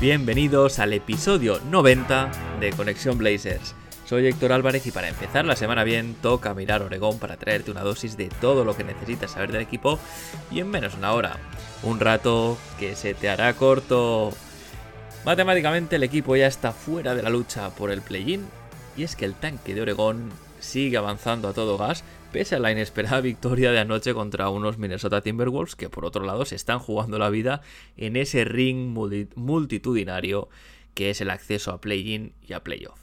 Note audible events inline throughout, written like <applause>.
Bienvenidos al episodio 90 de Conexión Blazers. Soy Héctor Álvarez y para empezar la semana bien toca mirar Oregón para traerte una dosis de todo lo que necesitas saber del equipo y en menos de una hora. Un rato que se te hará corto. Matemáticamente el equipo ya está fuera de la lucha por el play-in y es que el tanque de Oregón sigue avanzando a todo gas pese a la inesperada victoria de anoche contra unos Minnesota Timberwolves que por otro lado se están jugando la vida en ese ring multitudinario que es el acceso a play-in y a playoff.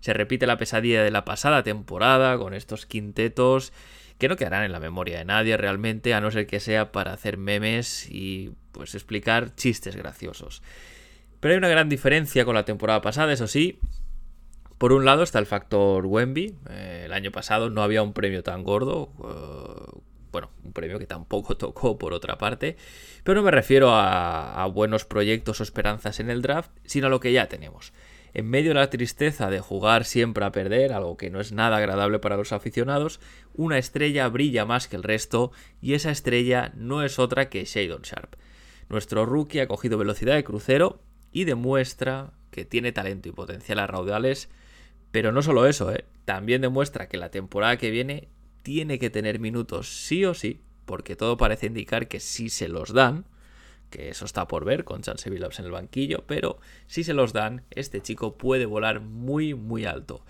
Se repite la pesadilla de la pasada temporada con estos quintetos que no quedarán en la memoria de nadie realmente, a no ser que sea para hacer memes y pues explicar chistes graciosos. Pero hay una gran diferencia con la temporada pasada, eso sí. Por un lado está el factor Wemby. Eh, el año pasado no había un premio tan gordo. eh, bueno, un premio que tampoco <laughs> tocó por otra parte. Pero no me refiero a, a buenos proyectos o esperanzas en el draft, sino a lo que ya tenemos. En medio de la tristeza de jugar siempre a perder, algo que no es nada agradable para los aficionados, una estrella brilla más que el resto y esa estrella no es otra que Shadon Sharp. Nuestro rookie ha cogido velocidad de crucero y demuestra que tiene talento y potencial a raudales, pero no solo eso, ¿eh? también demuestra que la temporada que viene tiene que tener minutos sí o sí, porque todo parece indicar que si se los dan, que eso está por ver con Chance Billups en el banquillo, pero si se los dan, este chico puede volar muy, muy alto.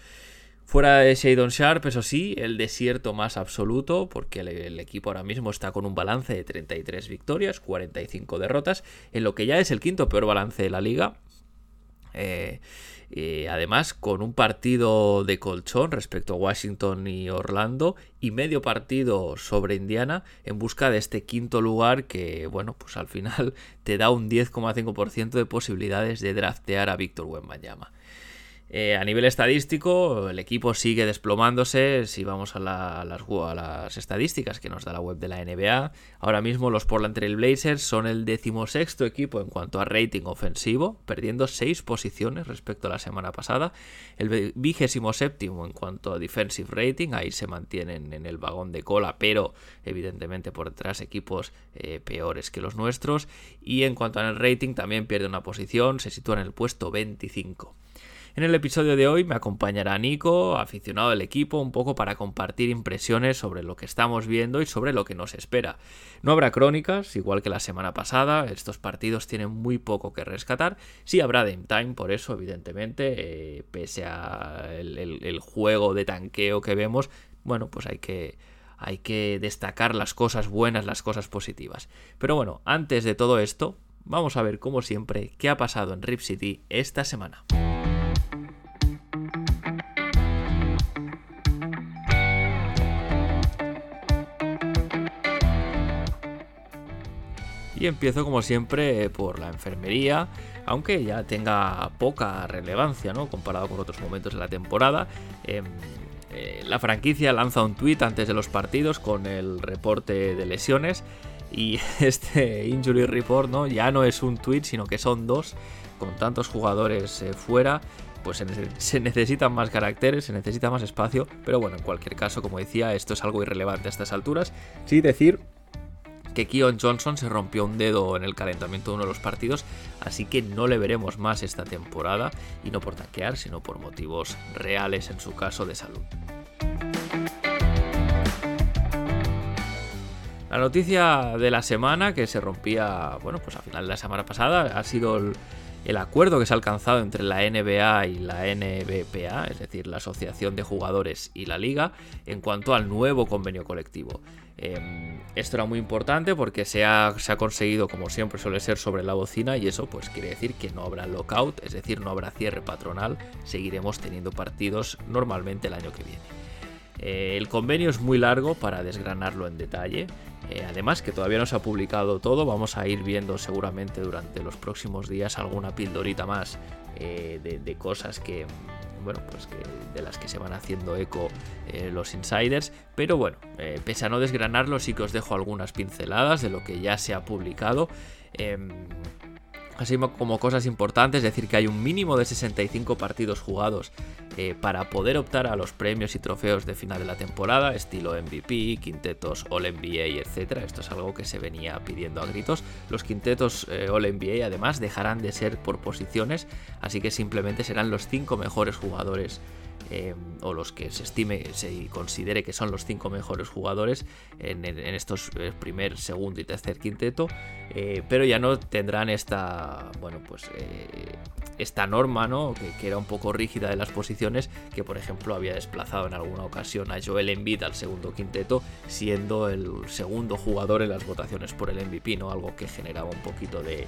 Fuera de Shadon Sharp, eso sí, el desierto más absoluto, porque el, el, equipo ahora mismo está con un balance de 33 victorias, 45 derrotas, en lo que ya es el quinto peor balance de la liga. Eh, eh, además, con un partido de colchón respecto a Washington y Orlando y medio partido sobre Indiana en busca de este quinto lugar que, bueno, pues al final te da un 10,5% de posibilidades de draftear a Víctor Wembanyama. Eh, a nivel estadístico, el equipo sigue desplomándose. Si vamos a, la, a, las, estadísticas que nos da la web de la NBA, ahora mismo los Portland Trail Blazers son el decimosexto equipo en cuanto a rating ofensivo, perdiendo 6 posiciones respecto a la semana pasada. El vigésimo séptimo en cuanto a defensive rating, ahí se mantienen en el vagón de cola, pero evidentemente por detrás equipos eh, peores que los nuestros. Y en cuanto al rating, también pierde una posición, se sitúa en el puesto 25. En el episodio de hoy me acompañará Nico, aficionado del equipo, un poco para compartir impresiones sobre lo que estamos viendo y sobre lo que nos espera. No habrá crónicas, igual que la semana pasada, estos partidos tienen muy poco que rescatar. Sí habrá Dame Time, por eso, evidentemente, eh, pese a el, el, juego de tanqueo que vemos, bueno, pues hay que, hay que destacar las cosas buenas, las cosas positivas. Pero bueno, antes de todo esto, vamos a ver, como siempre, qué ha pasado en Rip City esta semana. Empiezo como siempre por la enfermería, aunque ya tenga poca relevancia, ¿no? Comparado con otros momentos de la temporada. Eh, eh, la franquicia lanza un tweet antes de los partidos con el reporte de lesiones. Y <laughs> este injury report, ¿no? Ya no es un tweet, sino que son dos. Con tantos jugadores eh, fuera, pues se, necesitan más caracteres, se necesita más espacio. Pero bueno, en cualquier caso, como decía, esto es algo irrelevante a estas alturas. Sí decir que Keon Johnson se rompió un dedo en el calentamiento de uno de los partidos, así que no le veremos más esta temporada, y no por taquear, sino por motivos reales en su caso de salud. La noticia de la semana que se rompía, bueno, pues a final de la semana pasada ha sido el, el acuerdo que se ha alcanzado entre la NBA y la NBPA, es decir, la Asociación de Jugadores y la Liga, en cuanto al nuevo convenio colectivo. Eh, esto era muy importante porque se ha, se ha, conseguido, como siempre suele ser, sobre la bocina y eso pues quiere decir que no habrá lockout, es decir, no habrá cierre patronal, seguiremos teniendo partidos normalmente el año que viene. Eh, el convenio es muy largo para desgranarlo en detalle. Eh, además que todavía no se ha publicado todo, vamos a ir viendo seguramente durante los próximos días alguna pildorita más de, cosas que, bueno, pues de las que se van haciendo eco los insiders. Pero bueno, pese a no desgranarlo, sí que os dejo algunas pinceladas de lo que ya se ha publicado. Em, Así como cosas importantes, decir que hay un mínimo de 65 partidos jugados eh, para poder optar a los premios y trofeos de final de la temporada, estilo MVP, quintetos All NBA, etc. Esto es algo que se venía pidiendo a gritos. Los quintetos eh, All NBA además dejarán de ser por posiciones, así que simplemente serán los 5 mejores jugadores Em, o los que se estime, se considere que son los cinco mejores jugadores en, estos eh, primer, segundo y tercer quinteto, eh, pero ya no tendrán esta, bueno, pues eh, esta norma, ¿no? Que, era un poco rígida de las posiciones, que por ejemplo había desplazado en alguna ocasión a Joel Embiid al segundo quinteto, siendo el segundo jugador en las votaciones por el MVP, ¿no? Algo que generaba un poquito de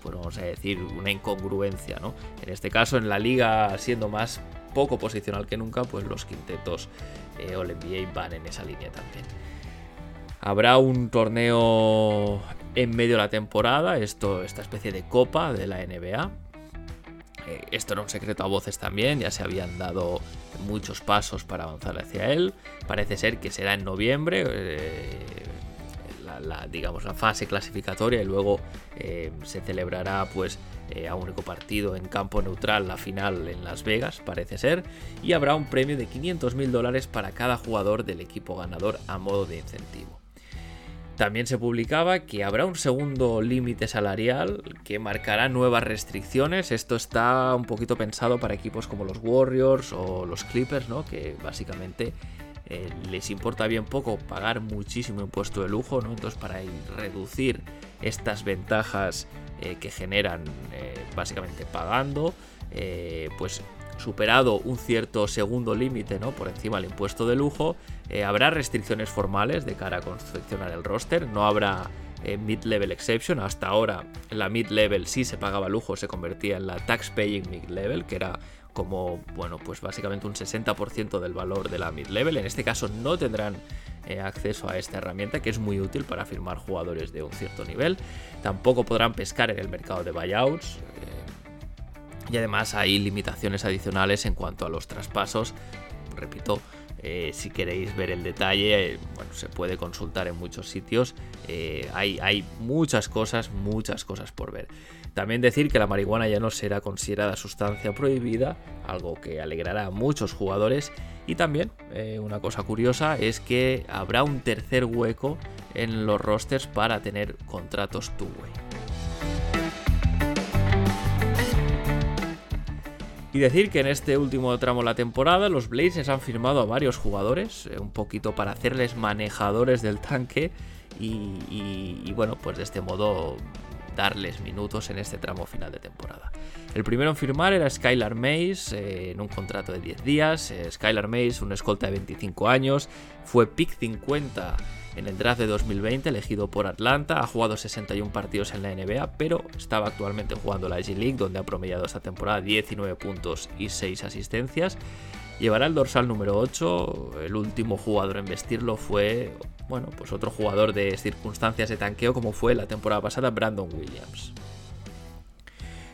pues vamos a decir, una incongruencia, ¿no? En este caso, en la liga, siendo más poco posicional que nunca, pues los quintetos eh, All NBA van en esa línea también. Habrá un torneo en medio de la temporada, esto, esta especie de copa de la NBA. Eh, esto era un secreto a voces también, ya se habían dado muchos pasos para avanzar hacia él. Parece ser que será en noviembre. Eh, la, digamos, la fase clasificatoria y luego eh, se celebrará pues eh, a único partido en campo neutral la final en Las Vegas, parece ser, y habrá un premio de 500 mil dólares para cada jugador del equipo ganador a modo de incentivo. También se publicaba que habrá un segundo límite salarial que marcará nuevas restricciones. Esto está un poquito pensado para equipos como los Warriors o los Clippers, ¿no? que básicamente eh, les importa bien poco pagar muchísimo impuesto de lujo, ¿no? Entonces para reducir estas ventajas eh, que generan eh, básicamente pagando, pues superado un cierto segundo límite, ¿no? Por encima del impuesto de lujo, habrá restricciones formales de cara a confeccionar el roster, no habrá mid-level exception. Hasta ahora la mid-level sí se pagaba lujo, se convertía en la tax-paying mid-level, que era como, bueno, pues básicamente un 60% del valor de la mid-level. En este caso no tendrán eh, acceso a esta herramienta que es muy útil para firmar jugadores de un cierto nivel. Tampoco podrán pescar en el mercado de buyouts. Eh, y además hay limitaciones adicionales en cuanto a los traspasos. Repito, eh, si queréis ver el detalle, bueno, se puede consultar en muchos sitios. hay, hay muchas cosas, muchas cosas por ver. También decir que la marihuana ya no será considerada sustancia prohibida, algo que alegrará a muchos jugadores. Y también, eh, una cosa curiosa es que habrá un tercer hueco en los rosters para tener contratos two-way. Y decir que en este último tramo de la temporada los Blazers han firmado a varios jugadores, eh, un poquito para hacerles manejadores del tanque y, y, bueno, pues de este modo darles minutos en este tramo final de temporada. El primero en firmar era Skylar Mays eh, en un contrato de 10 días. Eh, Skylar Mays, un escolta de 25 años, fue pick 50 en el draft de 2020, elegido por Atlanta. Ha jugado 61 partidos en la NBA, pero estaba actualmente jugando la G League, donde ha promediado esta temporada 19 puntos y 6 asistencias. Llevará el dorsal número 8. El último jugador en vestirlo fue bueno, pues otro jugador de circunstancias de tanqueo como fue la temporada pasada Brandon Williams.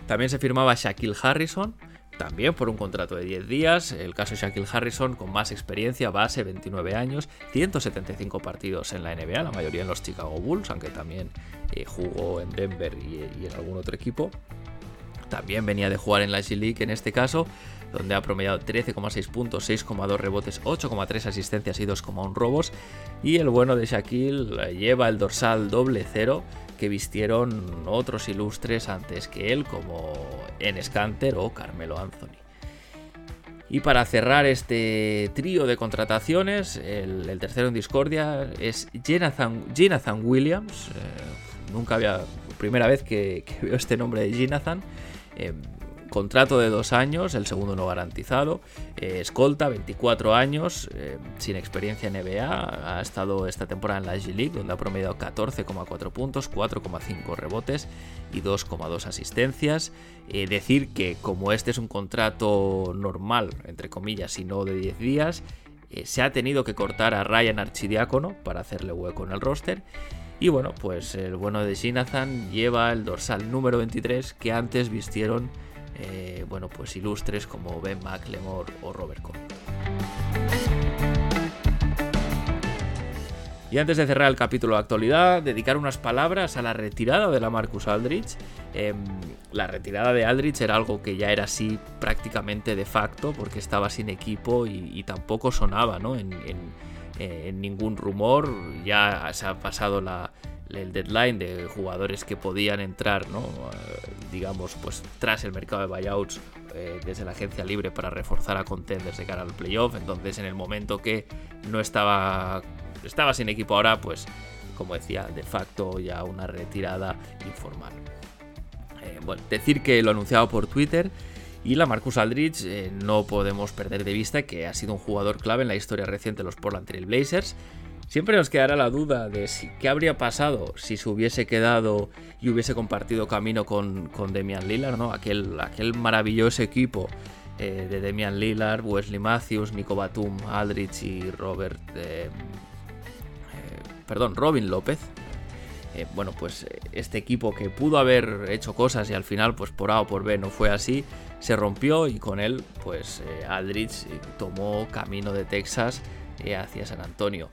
También se firmaba Shaquille Harrison, también por un contrato de 10 días. El caso de Shaquille Harrison con más experiencia, base, 29 años, 175 partidos en la NBA, la mayoría en los Chicago Bulls, aunque también eh, jugó en Denver y, y, en algún otro equipo. También venía de jugar en la G League en este caso donde ha promediado 13,6 puntos, 6,2 rebotes, 8,3 asistencias y 2,1 robos. Y el bueno de Shaquille lleva el dorsal doble cero que vistieron otros ilustres antes que él, como Enes Kanter o Carmelo Anthony. Y para cerrar este trío de contrataciones, el, tercero en discordia es Jonathan, Williams. Eh, nunca había, primera vez que, veo este nombre de Jonathan. Eh, Contrato de dos años, el segundo no garantizado. Eh, escolta, 24 años, eh, sin experiencia en NBA. Ha estado esta temporada en la G League, donde ha promediado 14,4 puntos, 4,5 rebotes y 2,2 asistencias. Eh, decir que como este es un contrato normal, entre comillas, y no de 10 días, eh, se ha tenido que cortar a Ryan Archidiácono para hacerle hueco en el roster. Y bueno, pues el bueno de Shinazan lleva el dorsal número 23 que antes vistieron, eh, bueno, pues ilustres como Ben McLemore o Robert Cole. Y antes de cerrar el capítulo de actualidad, dedicar unas palabras a la retirada de la Marcus Aldrich. Em, la retirada de Aldrich era algo que ya era así prácticamente de facto, porque estaba sin equipo y, tampoco sonaba ¿no? en, ningún rumor. Ya se ha pasado el deadline de jugadores que podían entrar. Eh, digamos, pues tras el mercado de buyouts eh, desde la agencia libre para reforzar a contenders de cara al playoff. Entonces, en el momento que no estaba estaba sin equipo ahora, pues como decía, de facto ya una retirada informal. Eh, bueno, decir que lo anunciado por Twitter y la Marcus Aldridge no podemos perder de vista que ha sido un jugador clave en la historia reciente de los Portland Trail Blazers. Siempre nos quedará la duda de si, qué habría pasado si se hubiese quedado y hubiese compartido camino con, Demian Lillard, ¿no? aquel, aquel maravilloso equipo eh, de Demian Lillard, Wesley Matthews, Nico Batum, Aldridge y Robert perdón, Robin López. Eh, bueno, pues eh, este equipo que pudo haber hecho cosas y al final, pues por A o por B no fue así, se rompió y con él, pues eh, Aldrich tomó camino de Texas hacia San Antonio.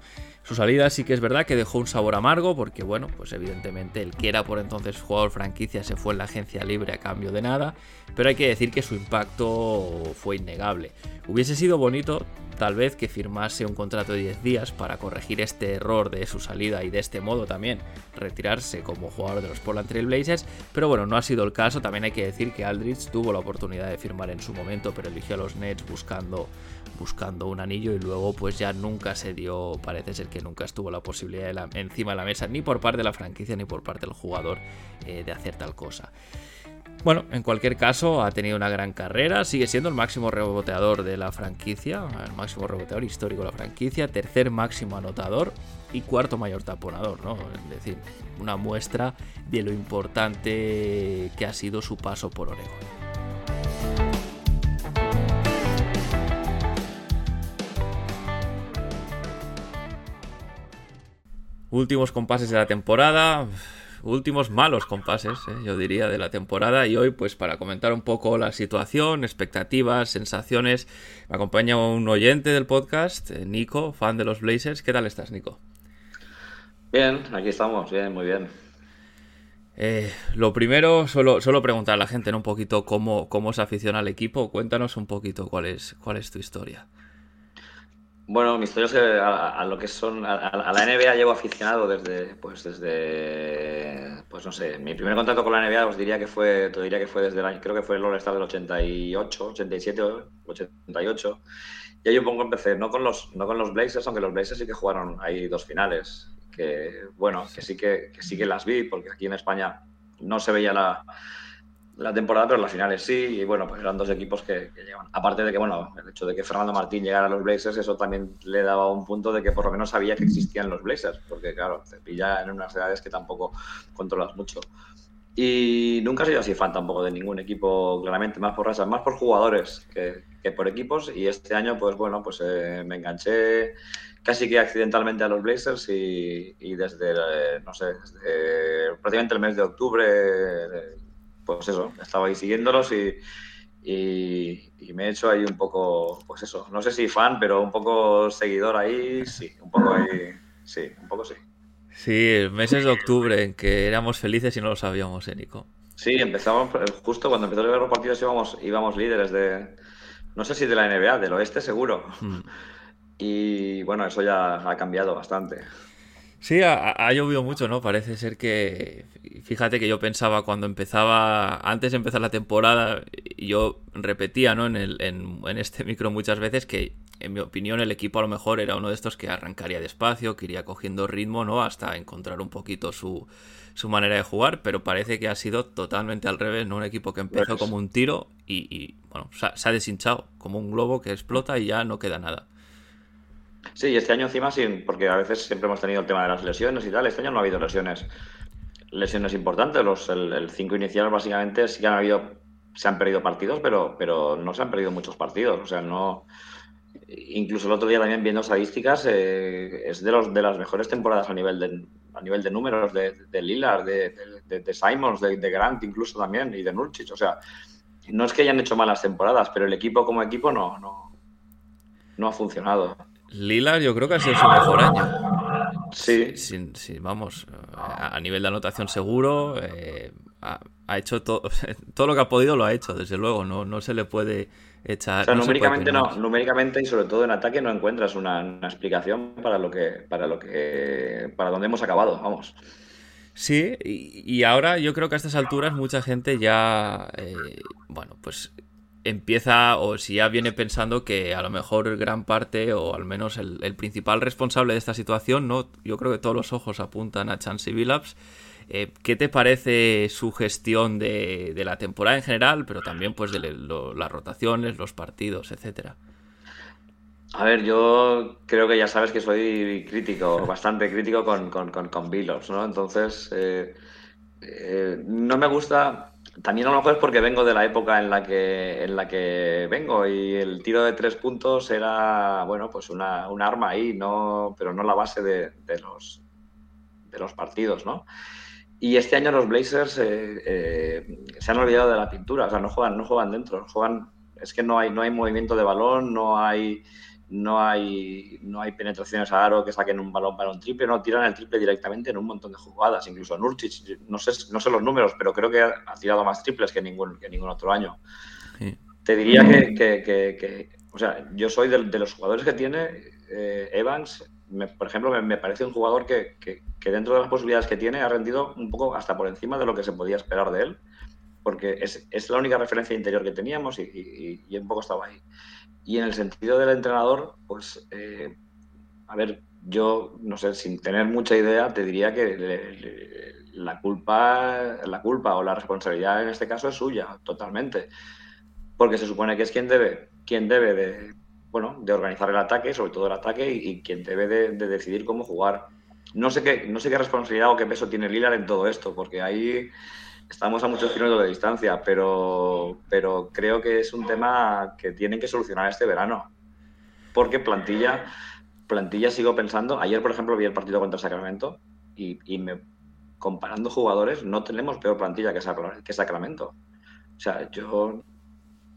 Su salida sí que es verdad que dejó un sabor amargo porque, bueno, pues evidentemente el que era por entonces jugador franquicia se fue en la agencia libre a cambio de nada, pero hay que decir que su impacto fue innegable. Hubiese sido bonito tal vez que firmase un contrato de 10 días para corregir este error de su salida y de este modo también retirarse como jugador de los Portland Trail Blazers, pero bueno, no ha sido el caso, también hay que decir que Aldridge tuvo la oportunidad de firmar en su momento, pero eligió a los Nets buscando buscando un anillo y luego pues ya nunca se dio, parece ser que nunca estuvo la posibilidad encima de la mesa ni por parte de la franquicia ni por parte del jugador eh, de hacer tal cosa. Bueno, en cualquier caso, ha tenido una gran carrera, sigue siendo el máximo reboteador de la franquicia, el máximo reboteador histórico de la franquicia, tercer máximo anotador y cuarto mayor taponador, ¿no? Es decir, una muestra de lo importante que ha sido su paso por Oregon. Últimos compases de la temporada últimos malos compases, eh, yo diría, de la temporada. Y hoy, pues para comentar un poco la situación, expectativas, sensaciones, me acompaña un oyente del podcast, eh, Nico, fan de los Blazers. ¿Qué tal estás, Nico? Bien, aquí estamos, bien, muy bien. Eh, lo primero, solo, solo preguntar a la gente un poquito cómo, cómo se aficiona al equipo. Cuéntanos un poquito cuál es, cuál es tu historia. Bueno, mi historia es a, lo que son a, la NBA llevo aficionado desde, pues desde, pues no sé, mi primer contacto con la NBA os diría que fue, te diría que fue desde el año, creo que fue el All-Star del 88, 87, 88. Y ahí un poco empecé, no con los, no con los Blazers, aunque los Blazers sí que jugaron ahí dos finales, que bueno, que sí que, que sí que las vi, porque aquí en España no se veía la, la temporada, pero las finales sí, y bueno, pues eran dos equipos que, llevan. Aparte de que, bueno, el hecho de que Fernando Martín llegara a los Blazers, eso también le daba un punto de que por lo menos sabía que existían los Blazers, porque claro, te pilla en unas edades que tampoco controlas mucho. Y nunca he sido así fan tampoco de ningún equipo, claramente, más por razas, más por jugadores que, por equipos. Y este año, pues bueno, pues eh, me enganché casi que accidentalmente a los Blazers y, desde, eh, no sé, desde prácticamente el mes de octubre pues eso, estaba ahí siguiéndolos y, y, me he hecho ahí un poco, pues eso, no sé si fan, pero un poco seguidor ahí, sí, un poco ahí, sí, un poco sí. Sí, meses de octubre en que éramos felices y no lo sabíamos, ¿eh, Nico? Sí, empezamos, justo cuando empezó a ver los partidos íbamos, íbamos líderes de, no sé si de la NBA, del oeste seguro. Hmm. Y bueno, eso ya ha cambiado bastante. Sí, ha, llovido mucho, ¿no? Parece ser que. Fíjate que yo pensaba cuando empezaba. Antes de empezar la temporada, yo repetía, ¿no? En, el, en, este micro muchas veces que, en mi opinión, el equipo a lo mejor era uno de estos que arrancaría despacio, que iría cogiendo ritmo, ¿no? Hasta encontrar un poquito su, su manera de jugar, pero parece que ha sido totalmente al revés, ¿no? Un equipo que empezó pues como un tiro y, y bueno, se ha deshinchado, como un globo que explota y ya no queda nada. Sí, este año encima sí, porque a veces siempre hemos tenido el tema de las lesiones y tal. Este año no ha habido lesiones. Lesiones importantes. Los, el 5 inicial básicamente sí han habido, se han perdido partidos, pero, pero no se han perdido muchos partidos. O sea, no, incluso el otro día también viendo estadísticas, eh, es de, los, de las mejores temporadas a nivel de, a nivel de números de, de Lillard, de, de, Simons, de, Grant incluso también y de Nurkic. O sea, no es que hayan hecho malas temporadas, pero el equipo como equipo no, no, no ha funcionado. Lillard yo creo que ha sido su mejor año. Sí. sí, vamos, a nivel de anotación seguro, eh, ha, hecho todo, <laughs> todo lo que ha podido lo ha hecho, desde luego, no, no se le puede echar. O sea, numéricamente no, numéricamente y sobre todo en ataque no encuentras una, explicación para lo que, para lo que, para dónde hemos acabado, vamos. Sí, y, ahora yo creo que a estas alturas mucha gente ya, eh, bueno, pues empieza o si ya viene pensando que a lo mejor gran parte o al menos el, principal responsable de esta situación, no, yo creo que todos los ojos apuntan a Chansey Billups eh, ¿Qué te parece su gestión de, la temporada en general, pero también pues de las rotaciones, los partidos, etcétera? A ver, yo creo que ya sabes que soy crítico, <laughs> bastante crítico con, con, con, ¿no? Entonces, eh, eh, no me gusta. También a lo mejor es porque vengo de la época en la que en la que vengo y el tiro de tres puntos era, bueno, pues una, un arma ahí, no, pero no la base de, los de los partidos, ¿no? Y este año los Blazers eh, eh, se han olvidado de la pintura, o sea, no juegan, no juegan dentro, juegan, es que no hay, no hay movimiento de balón, no hay, no hay, no hay penetraciones a aro que saquen un balón para un triple, no tiran el triple directamente en un montón de jugadas, incluso Nurkic, no sé, no sé los números, pero creo que ha, tirado más triples que ningún, que ningún otro año. Te diría que, que, que, o sea, yo soy de, de los jugadores que tiene eh, Evans, por ejemplo, me, parece un jugador que, dentro de las posibilidades que tiene ha rendido un poco hasta por encima de lo que se podía esperar de él, porque es, la única referencia interior que teníamos y, un poco estaba ahí. Y en el sentido del entrenador, pues, eh, a ver, yo, no sé, sin tener mucha idea, te diría que la, culpa, la culpa o la responsabilidad en este caso es suya, totalmente. Porque se supone que es quien debe, quien debe de bueno, de organizar el ataque, sobre todo el ataque, y, quien debe de, decidir cómo jugar. No sé, qué, no sé qué responsabilidad o qué peso tiene Lillard en todo esto, porque ahí estamos a muchos kilómetros de distancia, pero, pero creo que es un tema que tienen que solucionar este verano. Porque plantilla, plantilla sigo pensando, ayer por ejemplo vi el partido contra Sacramento y, me, comparando jugadores no tenemos peor plantilla que, que Sacramento. O sea, yo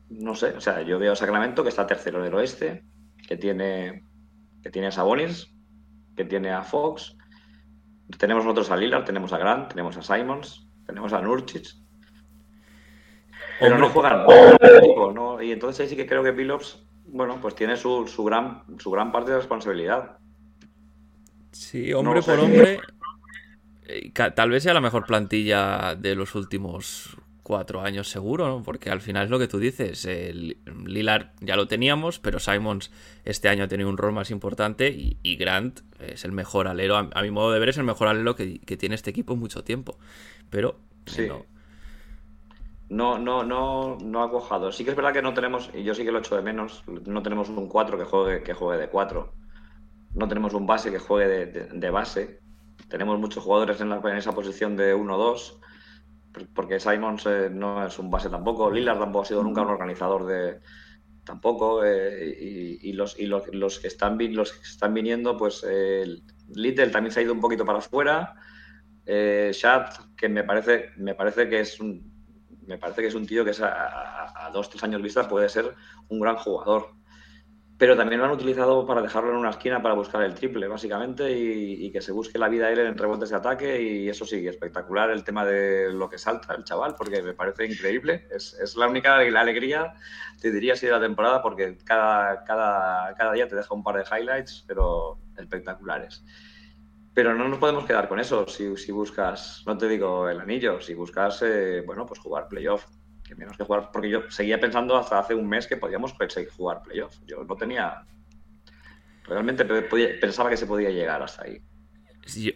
no sé, o sea, yo veo a Sacramento que está tercero del oeste, que tiene, que tiene a Sabonis, que tiene a Fox, tenemos nosotros a Lillard, tenemos a Grant, tenemos a Simons, tenemos a Nurkic. Pero no juegan ¿no? Y entonces ahí sí que creo que Billups, bueno, pues tiene su, su, gran, su gran parte de responsabilidad. Sí, hombre por hombre, eh, tal vez sea la mejor plantilla de los últimos cuatro años seguro, ¿no? Porque al final es lo que tú dices. El Lillard ya lo teníamos, pero Simons este año ha tenido un rol más importante y, Grant es el mejor alero. A, mi modo de ver, es el mejor alero que, tiene este equipo en mucho tiempo. Pero sí. no. No, no, no, ha cojado. Sí que es verdad que no tenemos, y yo sí que lo echo de menos, no tenemos un 4 que juegue, que juegue de 4. No tenemos un base que juegue de, base. Tenemos muchos jugadores en, en esa posición de 1-2 porque Simons eh, no es un base tampoco, Lillard tampoco ha sido nunca un organizador de tampoco eh, y, los, y los, que están los que están viniendo pues Little también se ha ido un poquito para afuera eh, Shad que me parece me parece que es un me parece que es un tío que es a, a dos tres años vista puede ser un gran jugador pero también lo han utilizado para dejarlo en una esquina para buscar el triple, básicamente, y, que se busque la vida él en rebotes de ataque. Y eso sí, espectacular el tema de lo que salta el chaval, porque me parece increíble. Es, la única la alegría, te diría, así de la temporada, porque cada, cada, cada día te deja un par de highlights, pero espectaculares. Pero no nos podemos quedar con eso si, si buscas, no te digo el anillo, si buscas, eh, bueno, pues jugar playoff menos que jugar, porque yo seguía pensando hasta hace un mes que podíamos jugar playoff. Yo no tenía. Realmente pensaba que se podía llegar hasta ahí.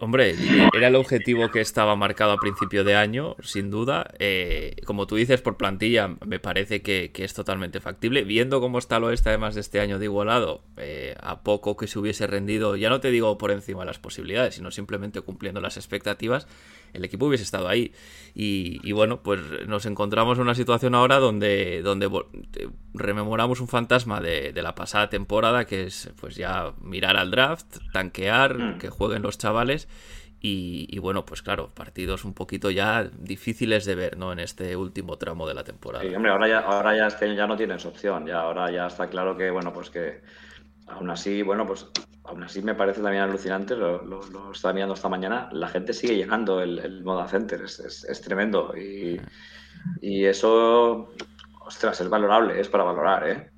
hombre, era el objetivo que estaba marcado a principio de año, sin duda. Eh, como tú dices, por plantilla, me parece que, es totalmente factible. Viendo cómo está el oeste, además de este año de igualado, eh, a poco que se hubiese rendido, ya no te digo por encima de las posibilidades, sino simplemente cumpliendo las expectativas, el equipo hubiese estado ahí. Y, bueno, pues nos encontramos en una situación ahora donde, donde rememoramos un fantasma de, la pasada temporada, que es pues ya mirar al draft, tanquear, mm. que jueguen los chavales. Y, bueno, pues claro, partidos un poquito ya difíciles de ver, ¿no? En este último tramo de la temporada. Sí, hombre, ahora ya, ahora ya, este, ya no tienes opción, ya ahora ya está claro que, bueno, pues que aún así, bueno, pues aún así me parece también alucinante, lo, lo, estaba mirando esta mañana, la gente sigue llegando el, el Moda Center, es, es, tremendo. Y, y, eso, ostras, es valorable, es para valorar, ¿eh?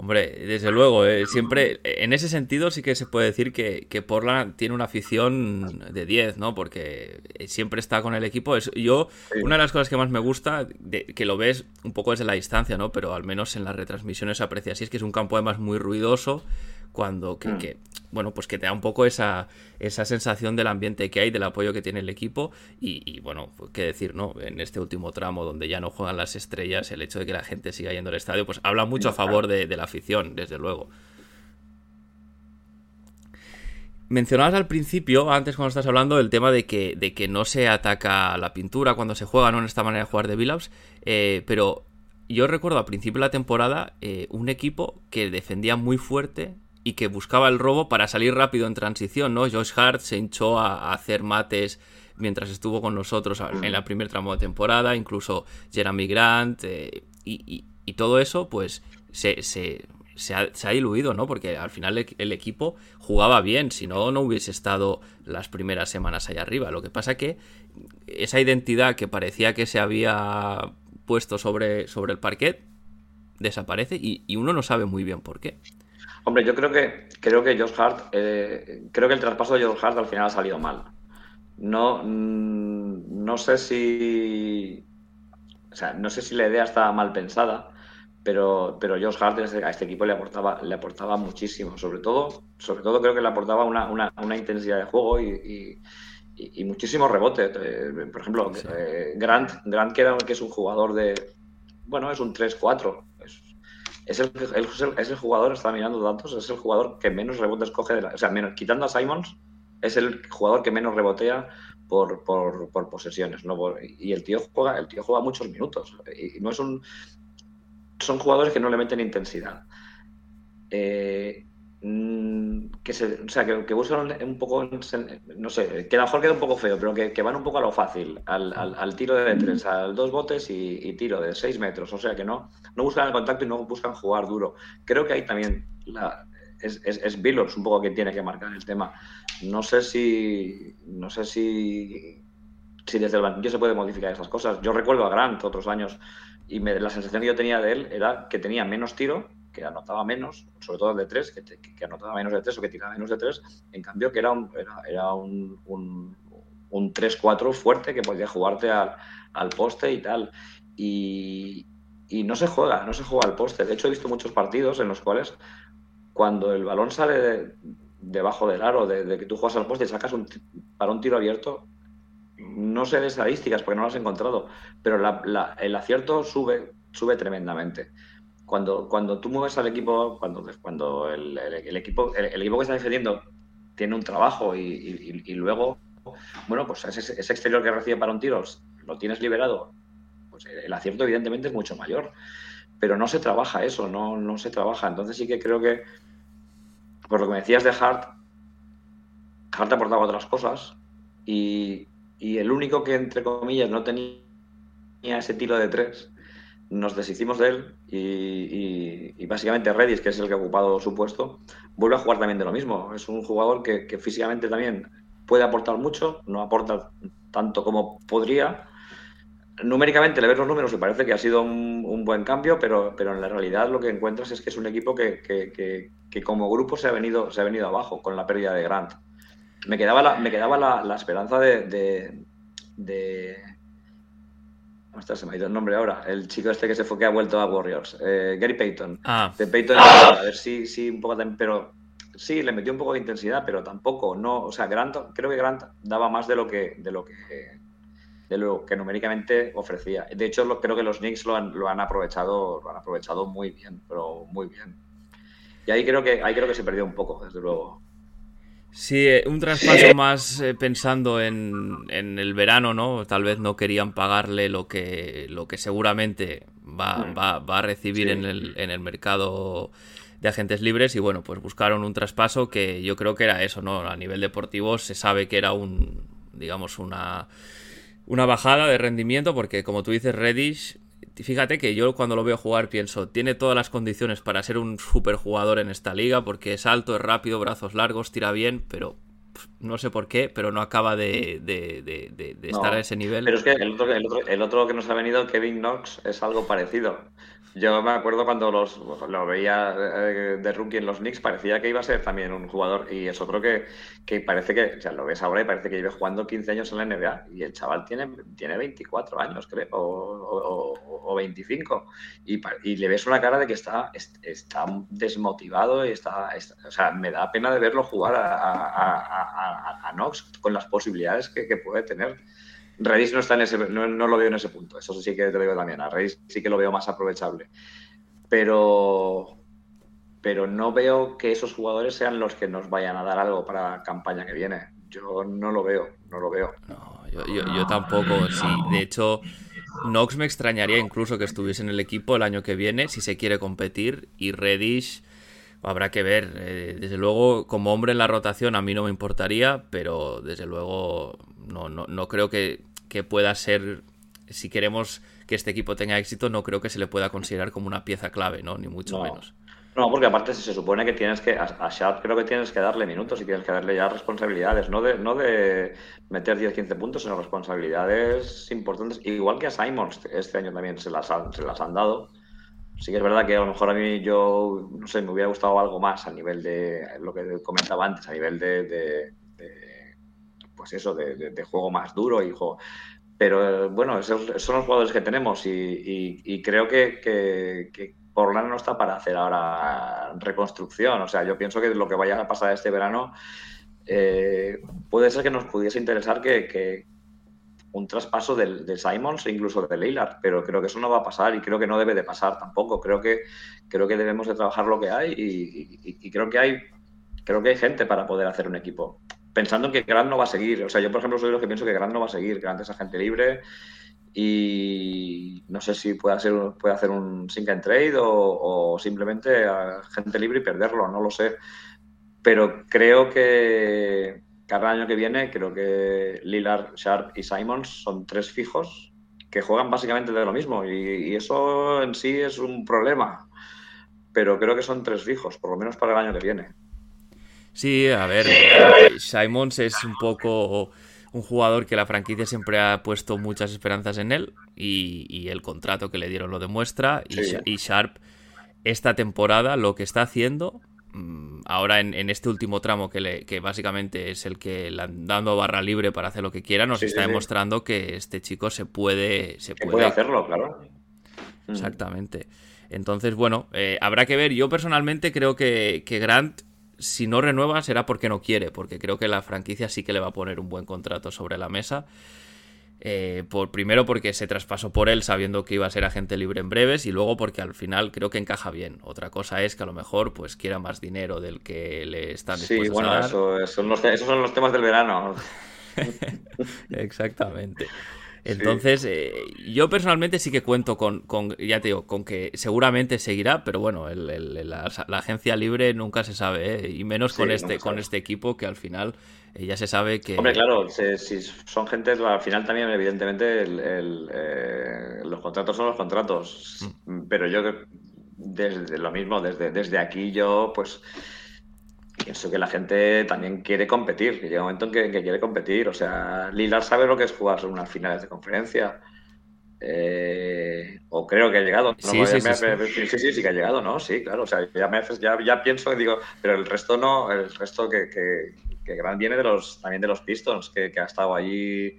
Hombre, desde luego, eh, siempre, en ese sentido sí que se puede decir que, que, Portland tiene una afición de 10, ¿no? Porque siempre está con el equipo. Es, yo, una de las cosas que más me gusta, que lo ves un poco desde la distancia, ¿no? Pero al menos en las retransmisiones se aprecia así, es que es un campo además muy ruidoso, cuando mm. que, bueno pues que te da un poco esa, esa sensación del ambiente que hay del apoyo que tiene el equipo y, bueno pues, qué decir no en este último tramo donde ya no juegan las estrellas el hecho de que la gente siga yendo al estadio pues habla mucho a favor de, la afición desde luego Mencionabas al principio, antes cuando estás hablando, del tema de que, de que no se ataca la pintura cuando se juega, ¿no? En esta manera de jugar de Billups. Eh, pero yo recuerdo al principio de la temporada eh, un equipo que defendía muy fuerte y que buscaba el robo para salir rápido en transición, ¿no? Josh Hart se hinchó a, hacer mates mientras estuvo con nosotros en la primer tramo de temporada, incluso Jeremy Grant eh, y, todo eso, pues se, ha, diluido, ¿no? Porque al final el, equipo jugaba bien, si no, no hubiese estado las primeras semanas allá arriba. Lo que pasa que esa identidad que parecía que se había puesto sobre el parquet desaparece y uno no sabe muy bien por qué. Hombre, yo creo que creo que Josh Hart, eh, creo que el traspaso de Josh Hart al final ha salido mal. No, mm, no sé si, o sea, no sé si la idea estaba mal pensada, pero, pero Josh Hart a este equipo le aportaba, le aportaba muchísimo. Sobre todo, sobre todo creo que le aportaba una, intensidad de juego y, muchísimos rebotes. Eh, por ejemplo, eh, Grant, Grant que, era, que es un jugador de, bueno, es un 3-4 es el, es el jugador, estaba mirando datos, es el jugador que menos rebotes coge, de la, o sea, menos, quitando a Simons, es el jugador que menos rebotea por, por, posesiones. ¿no? y el tío juega, el tío juega muchos minutos. Y no es un. Son jugadores que no le meten intensidad. Eh, que se, o sea, que, que buscan un, poco, no sé, que a lo mejor queda un poco feo, pero que, van un poco a lo fácil, al, tiro de tres, al dos botes y, tiro de seis metros, o sea, que no, no buscan el contacto y no buscan jugar duro. Creo que ahí también la, es, es, es un poco quien tiene que marcar el tema. No sé si, no sé si, si desde el banquillo se puede modificar esas cosas. Yo recuerdo a Grant otros años y me, la sensación que yo tenía de él era que tenía menos tiro que anotaba menos, sobre todo el de tres, que, anotaba menos de tres o que tiraba menos de tres, en cambio que era un, era, un, 3-4 fuerte que podía jugarte al, poste y tal. Y, y, no se juega, no se juega al poste. De hecho, he visto muchos partidos en los cuales cuando el balón sale debajo del aro, de, que tú juegas al poste y sacas un, para un tiro abierto, no sé de estadísticas porque no las he encontrado, pero el acierto sube, sube tremendamente cuando, cuando tú mueves al equipo, cuando, cuando el, equipo, el, equipo que está defendiendo tiene un trabajo y, luego, bueno, pues ese, exterior que recibe para un tiro lo tienes liberado, pues el acierto evidentemente es mucho mayor. Pero no se trabaja eso, no, no se trabaja. Entonces sí que creo que, por lo que me decías de Hart, Hart aportaba otras cosas y, y el único que, entre comillas, no tenía ese tiro de tres nos deshicimos de él y, básicamente Redis, que es el que ha ocupado su puesto, vuelve a jugar también de lo mismo. Es un jugador que, físicamente también puede aportar mucho, no aporta tanto como podría. Numéricamente le ves los números y parece que ha sido un, buen cambio, pero, pero en la realidad lo que encuentras es que es un equipo que, como grupo se ha, venido, se ha venido abajo con la pérdida de Grant. Me quedaba la, me quedaba la, esperanza de se me ha ido el nombre ahora. El chico este que se fue que ha vuelto a Warriors. Eh, Gary Payton. Ah. De Payton, a ver si, sí, un poco también, pero sí, le metió un poco de intensidad, pero tampoco, no, o sea, Grant, creo que Grant daba más de lo que, de lo que, de lo que numéricamente ofrecía. De hecho, lo, creo que los Knicks lo han, lo han aprovechado, lo han aprovechado muy bien, pero muy bien. Y ahí creo que, ahí creo que se perdió un poco, desde luego. Sí, eh, un traspaso más eh, pensando en, en, el verano, ¿no? Tal vez no querían pagarle lo que, lo que seguramente va, mm. va, va a recibir en, el, en el mercado de agentes libres y bueno, pues buscaron un traspaso que yo creo que era eso, ¿no? A nivel deportivo se sabe que era un, digamos, una, una bajada de rendimiento porque como tú dices, Reddish, fíjate que yo cuando lo veo jugar pienso, tiene todas las condiciones para ser un superjugador en esta liga porque es alto, es rápido, brazos largos, tira bien, pero no sé por qué, pero no acaba de, estar a ese nivel. Pero es que el otro, el, otro, el otro que nos ha venido, Kevin Knox, es algo parecido. Yo me acuerdo cuando los, lo veía eh, de rookie en los Knicks, parecía que iba a ser también un jugador. Y eso creo que, que parece que, o sea, lo ves ahora y parece que lleva jugando 15 años en la NBA. Y el chaval tiene, tiene 24 años, creo, o, 25. Y, y, le ves una cara de que está, está desmotivado y está, O sea, me da pena de verlo jugar a, a, a Knox con las posibilidades que, que puede tener. Redis no está en ese, no, lo veo en ese punto, eso sí que te lo digo también. A Redis sí que lo veo más aprovechable. Pero, pero no veo que esos jugadores sean los que nos vayan a dar algo para la campaña que viene. Yo no lo veo, no lo veo. No, yo, tampoco. Sí, de hecho, Nox me extrañaría incluso que estuviese en el equipo el año que viene si se quiere competir y Reddish habrá que ver. Eh, desde luego, como hombre en la rotación a mí no me importaría, pero desde luego no, no, no creo que, que pueda ser, si queremos que este equipo tenga éxito, no creo que se le pueda considerar como una pieza clave, ¿no? Ni mucho menos. No, porque aparte se supone que tienes que, a, a creo que tienes que darle minutos y tienes que darle ya responsabilidades, no de, no de meter 10-15 puntos, sino responsabilidades importantes, igual que a Simons este año también se las, han, se las han dado. Sí que es verdad que a lo mejor a mí yo, no sé, me hubiera gustado algo más a nivel de lo que comentaba antes, a nivel de pues eso, de, juego más duro y. Pero bueno, esos son los jugadores que tenemos y, creo que, que, que no está para hacer ahora reconstrucción. O sea, yo pienso que lo que vaya a pasar este verano eh, puede ser que nos pudiese interesar que, un traspaso de, de, Simons e incluso de Leilard, pero creo que eso no va a pasar y creo que no debe de pasar tampoco. Creo que, creo que debemos de trabajar lo que hay y, creo que hay creo que hay gente para poder hacer un equipo pensando en que Grant no va a seguir. O sea, yo, por ejemplo, soy de los que pienso que Grant no va a seguir. Grant es agente libre y no sé si puede hacer, puede hacer un sink and trade o, simplemente agente libre y perderlo, no lo sé. Pero creo que cada año que viene, creo que Lillard, Sharp y Simons son tres fijos que juegan básicamente de lo mismo y, y eso en sí es un problema. Pero creo que son tres fijos, por lo menos para el año que viene. Sí, a ver, Simons es un poco un jugador que la franquicia siempre ha puesto muchas esperanzas en él y, el contrato que le dieron lo demuestra. Y, Sharp, esta temporada, lo que está haciendo, ahora en, este último tramo que, le, que básicamente es el que le han dando barra libre para hacer lo que quiera, nos está demostrando que este chico se puede... Se puede... hacerlo, claro. Exactamente. Entonces, bueno, eh, habrá que ver. Yo personalmente creo que, que Grant si no renueva será porque no quiere, porque creo que la franquicia sí que le va a poner un buen contrato sobre la mesa. Eh, por, primero porque se traspasó por él sabiendo que iba a ser agente libre en breves y luego porque al final creo que encaja bien. Otra cosa es que a lo mejor pues quiera más dinero del que le están Sí, bueno, Eso, son los, esos son los temas del verano. <laughs> Exactamente. Entonces, eh, yo personalmente sí que cuento con, ya te digo, con que seguramente seguirá, pero bueno, la, agencia libre nunca se sabe, ¿eh? y menos con este con este equipo que al final eh, ya se sabe que... Hombre, claro, si, son gente, al final también evidentemente los contratos son los contratos, mm. pero yo desde lo mismo, desde, desde aquí yo pues pienso que la gente también quiere competir, que llega un momento en que, quiere competir. O sea, Lillard sabe lo que es jugar unas finales de conferencia. Eh, o creo que ha llegado. Sí, sí, sí, sí, que ha llegado, ¿no? Sí, claro. O sea, ya, me ya, ya pienso y digo, pero el resto no, el resto que, que, que gran viene de los, también de los Pistons, que, que ha estado allí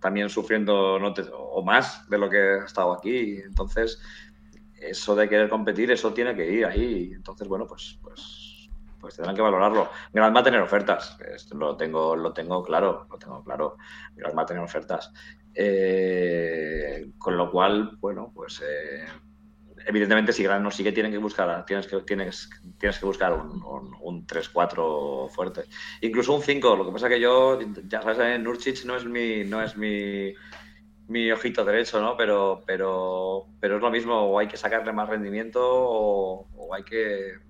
también sufriendo no o más de lo que ha estado aquí. Entonces, eso de querer competir, eso tiene que ir ahí. Entonces, bueno, pues, pues pues tendrán que valorarlo. Gran va a tener ofertas, lo tengo, lo tengo claro, lo tengo claro. Gran va a tener ofertas. Eh, con lo cual, bueno, pues eh, evidentemente, si Grant no sigue, tienen que buscar, tienes que, tienes, tienes que buscar un, un, 3-4 fuerte. Incluso un 5. Lo que pasa que yo, ya sabes, Nurcic no es mi, no es mi, mi ojito derecho, ¿no? Pero, pero, pero es lo mismo, o hay que sacarle más rendimiento o, hay que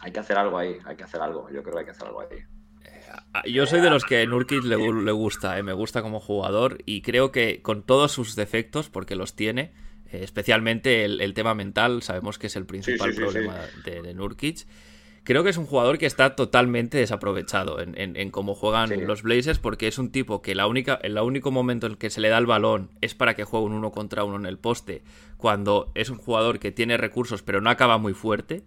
hay que hacer algo ahí, hay que hacer algo, yo creo que hay que hacer algo ahí. Eh, yo soy de los que Nurkic le, le gusta, eh, me gusta como jugador y creo que con todos sus defectos, porque los tiene, eh, especialmente el, tema mental, sabemos que es el principal problema de, de, Nurkic. Creo que es un jugador que está totalmente desaprovechado en, cómo juegan los Blazers, porque es un tipo que la única, el único momento en que se le da el balón es para que juegue un uno contra uno en el poste, cuando es un jugador que tiene recursos pero no acaba muy fuerte.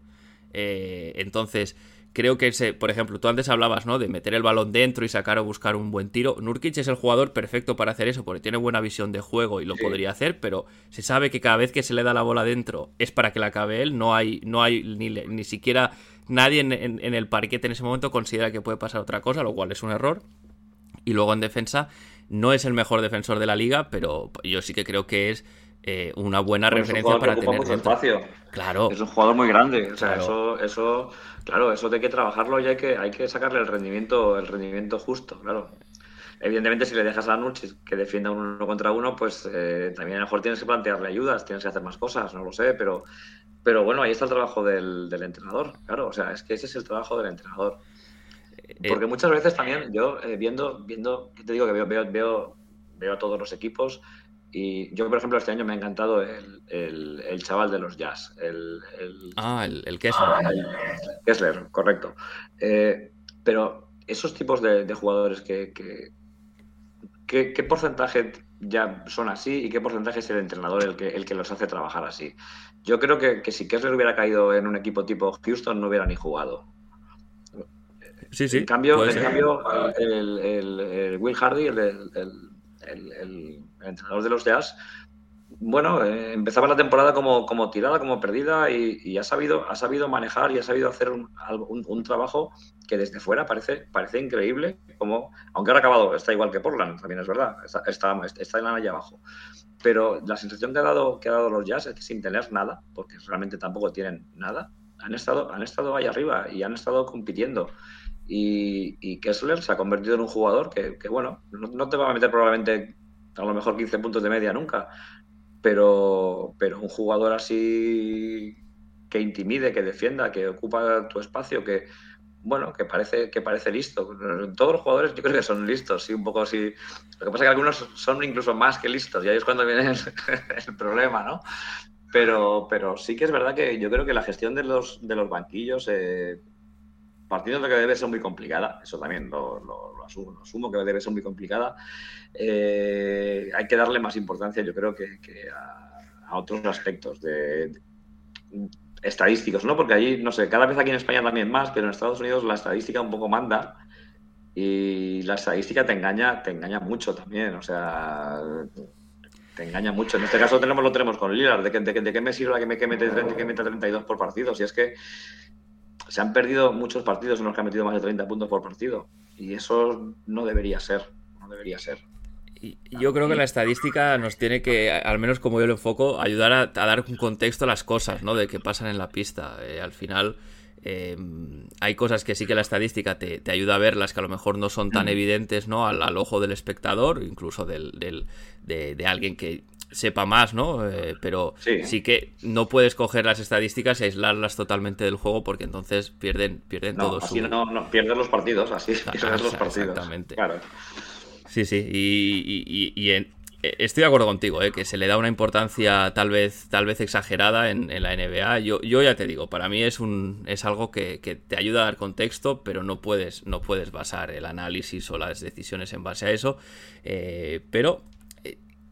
Eh, entonces, creo que ese, por ejemplo, tú antes hablabas, ¿no? De meter el balón dentro y sacar o buscar un buen tiro. Nurkic es el jugador perfecto para hacer eso, porque tiene buena visión de juego y lo podría hacer, pero se sabe que cada vez que se le da la bola dentro es para que la acabe él. No hay, no hay ni, ni siquiera nadie en, el parquete en ese momento considera que puede pasar otra cosa, lo cual es un error. Y luego en defensa, no es el mejor defensor de la liga, pero yo sí que creo que es eh, una buena referencia para tener mucho espacio. Claro. Es un jugador muy grande. O sea, eso, eso, claro, eso de que trabajarlo y hay que, hay que sacarle el rendimiento, el rendimiento justo, claro. Evidentemente, si le dejas a Nucci que defienda uno contra uno, pues eh, también a lo mejor tienes que plantearle ayudas, tienes que hacer más cosas, no lo sé, pero, pero bueno, ahí está el trabajo del, del entrenador, claro, o sea, es que ese es el trabajo del entrenador. Eh, Porque muchas veces también yo viendo, viendo, te digo que veo, veo, veo, veo a todos los equipos y yo, por ejemplo, este año me ha encantado el, chaval de los jazz. El, ah, el, Kessler. Ah, Kessler, correcto. Eh, pero esos tipos de, jugadores que, ¿qué porcentaje ya son así y qué porcentaje es el entrenador el que, el que los hace trabajar así? Yo creo que, si Kessler hubiera caído en un equipo tipo Houston no hubiera ni jugado. Sí, sí. En cambio, en cambio el, Will Hardy, el, el, entrenador de los Jazz, bueno, eh, empezaba la temporada como, como tirada, como perdida y, ha, sabido, ha sabibido manejar y ha sabido hacer un, un, trabajo que desde fuera parece, parece increíble, como, aunque ahora ha acabado, está igual que Portland, también es verdad, está, está, en la allá abajo. Pero la sensación que ha, dado, que ha dado los Jazz es que sin tener nada, porque realmente tampoco tienen nada, han estado, han estado ahí arriba y han estado compitiendo. Y, Kessler se ha convertido en un jugador que, bueno, no, te va a meter probablemente a lo mejor 15 puntos de media nunca, pero, pero un jugador así que intimide, que defienda, que ocupa tu espacio, que bueno, que parece, que parece listo. Todos los jugadores yo creo que son listos, sí, un poco así. Lo que pasa es que algunos son incluso más que listos, y ahí es cuando viene el, <laughs> problema, ¿no? Pero, pero sí que es verdad que yo creo que la gestión de los, de los banquillos eh, partiendo de que debe ser muy complicada, eso también lo, asumo, que debe ser muy complicada, eh, hay que darle más importancia, yo creo, que, a, otros aspectos de, estadísticos, ¿no? Porque allí, no sé, cada vez aquí en España también más, pero en Estados Unidos la estadística un poco manda y la estadística te engaña, te engaña mucho también, o sea, te engaña mucho. En este caso tenemos lo tenemos con Lillard, de que, de, qué me sirve que me que mete, que mete 32 por partido, si es que se han perdido muchos partidos en los que han metido más de 30 puntos por partido. Y eso no debería ser. No debería ser. Y yo creo que la estadística nos tiene que, al menos como yo lo enfoco, ayudar a, dar un contexto a las cosas, ¿no? De qué pasan en la pista. Eh, al final, eh, hay cosas que sí que la estadística te, ayuda a verlas que a lo mejor no son tan mm. evidentes, ¿no? Al, ojo del espectador, incluso del, de, de, alguien que sepa más, ¿no? Eh, pero sí. que no puedes coger las estadísticas y aislarlas totalmente del juego porque entonces pierden, pierden no, todo así no, no, pierdes los partidos, así <laughs> pierdes los partidos. Exactamente. Claro. Sí, sí, y, estoy de acuerdo contigo, ¿eh? que se le da una importancia tal vez, tal vez exagerada en, la NBA. Yo, yo ya te digo, para mí es un es algo que, te ayuda a dar contexto, pero no puedes, no puedes basar el análisis o las decisiones en base a eso. Eh, pero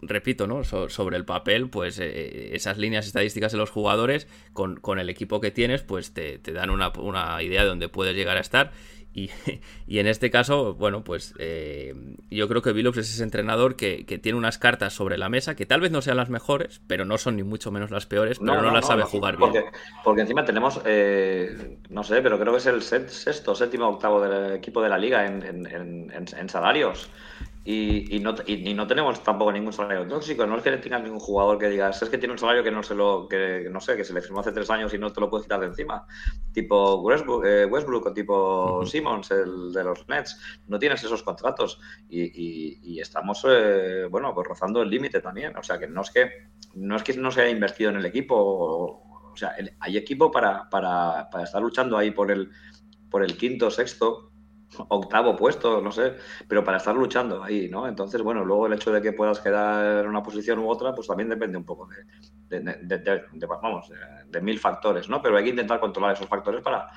repito, ¿no? sobre el papel, pues eh, esas líneas estadísticas de los jugadores con, el equipo que tienes, pues te, dan una, idea de dónde puedes llegar a estar. <laughs> Y, en este caso, bueno, pues eh, yo creo que Billups es ese entrenador que, tiene unas cartas sobre la mesa que tal vez no sean las mejores, pero no son ni mucho menos las peores, pero no, las sabe jugar bien. Porque encima tenemos, eh, no sé, pero creo que es el sexto, séptimo, octavo del equipo de la liga en, en salarios y, no, y, no tenemos tampoco ningún salario tóxico. No es que tengas ningún jugador que digas, es que tiene un salario que no se lo, que no sé, que se le firmó hace tres años y no te lo puedes quitar de encima. Tipo Westbrook, eh, Westbrook o tipo Simmons, el de los Nets. No tienes esos contratos y, estamos, eh, bueno, pues rozando el límite también. O sea, que no es que no es que no se haya invertido en el equipo. O, sea, hay equipo para, para, para estar luchando ahí por el, por el quinto, sexto octavo puesto, no sé, pero para estar luchando ahí, ¿no? Entonces, bueno, luego el hecho de que puedas quedar en una posición u otra, pues también depende un poco de, de, vamos, de, mil factores, ¿no? Pero hay que intentar controlar esos factores para,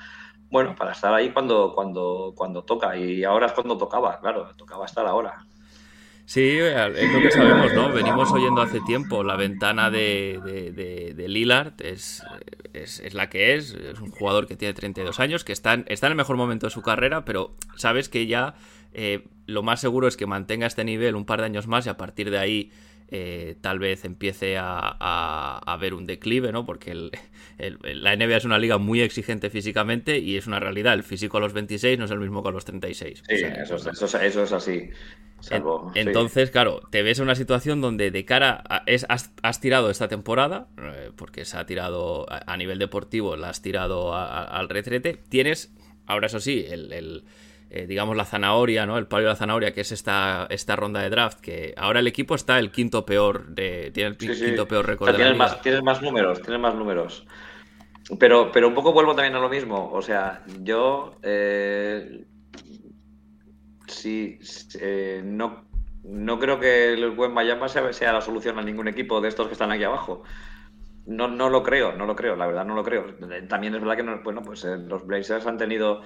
bueno, para estar ahí cuando, cuando, cuando toca. Y ahora es cuando tocaba, claro, tocaba estar ahora. Sí, es lo que sabemos, ¿no? Venimos oyendo hace tiempo, la ventana de, de, Lillard es, es, la que es, es un jugador que tiene 32 años, que está en, está en el mejor momento de su carrera, pero sabes que ya eh, lo más seguro es que mantenga este nivel un par de años más y a partir de ahí eh, tal vez empiece a, a, ver un declive, ¿no? Porque el, la NBA es una liga muy exigente físicamente y es una realidad, el físico a los 26 no es el mismo que a los 36. Sí, eso, eso, es así. Entonces, claro, te ves en una situación donde de cara a, es, has, tirado esta temporada, eh, porque se ha tirado a, nivel deportivo, la has tirado al retrete. Tienes, ahora eso sí, el, eh, digamos la zanahoria, ¿no? El palo de la zanahoria, que es esta, esta ronda de draft, que ahora el equipo está el quinto peor, de, tiene el quinto peor récord. tienes, más, tienes más números, tienes más números. Pero, pero un poco vuelvo también a lo mismo. O sea, yo eh, sí, eh, no, no creo que el buen Miami sea, sea, la solución a ningún equipo de estos que están aquí abajo. No, no lo creo, no lo creo, la verdad no lo creo. También es verdad que bueno, pues eh, los Blazers han tenido,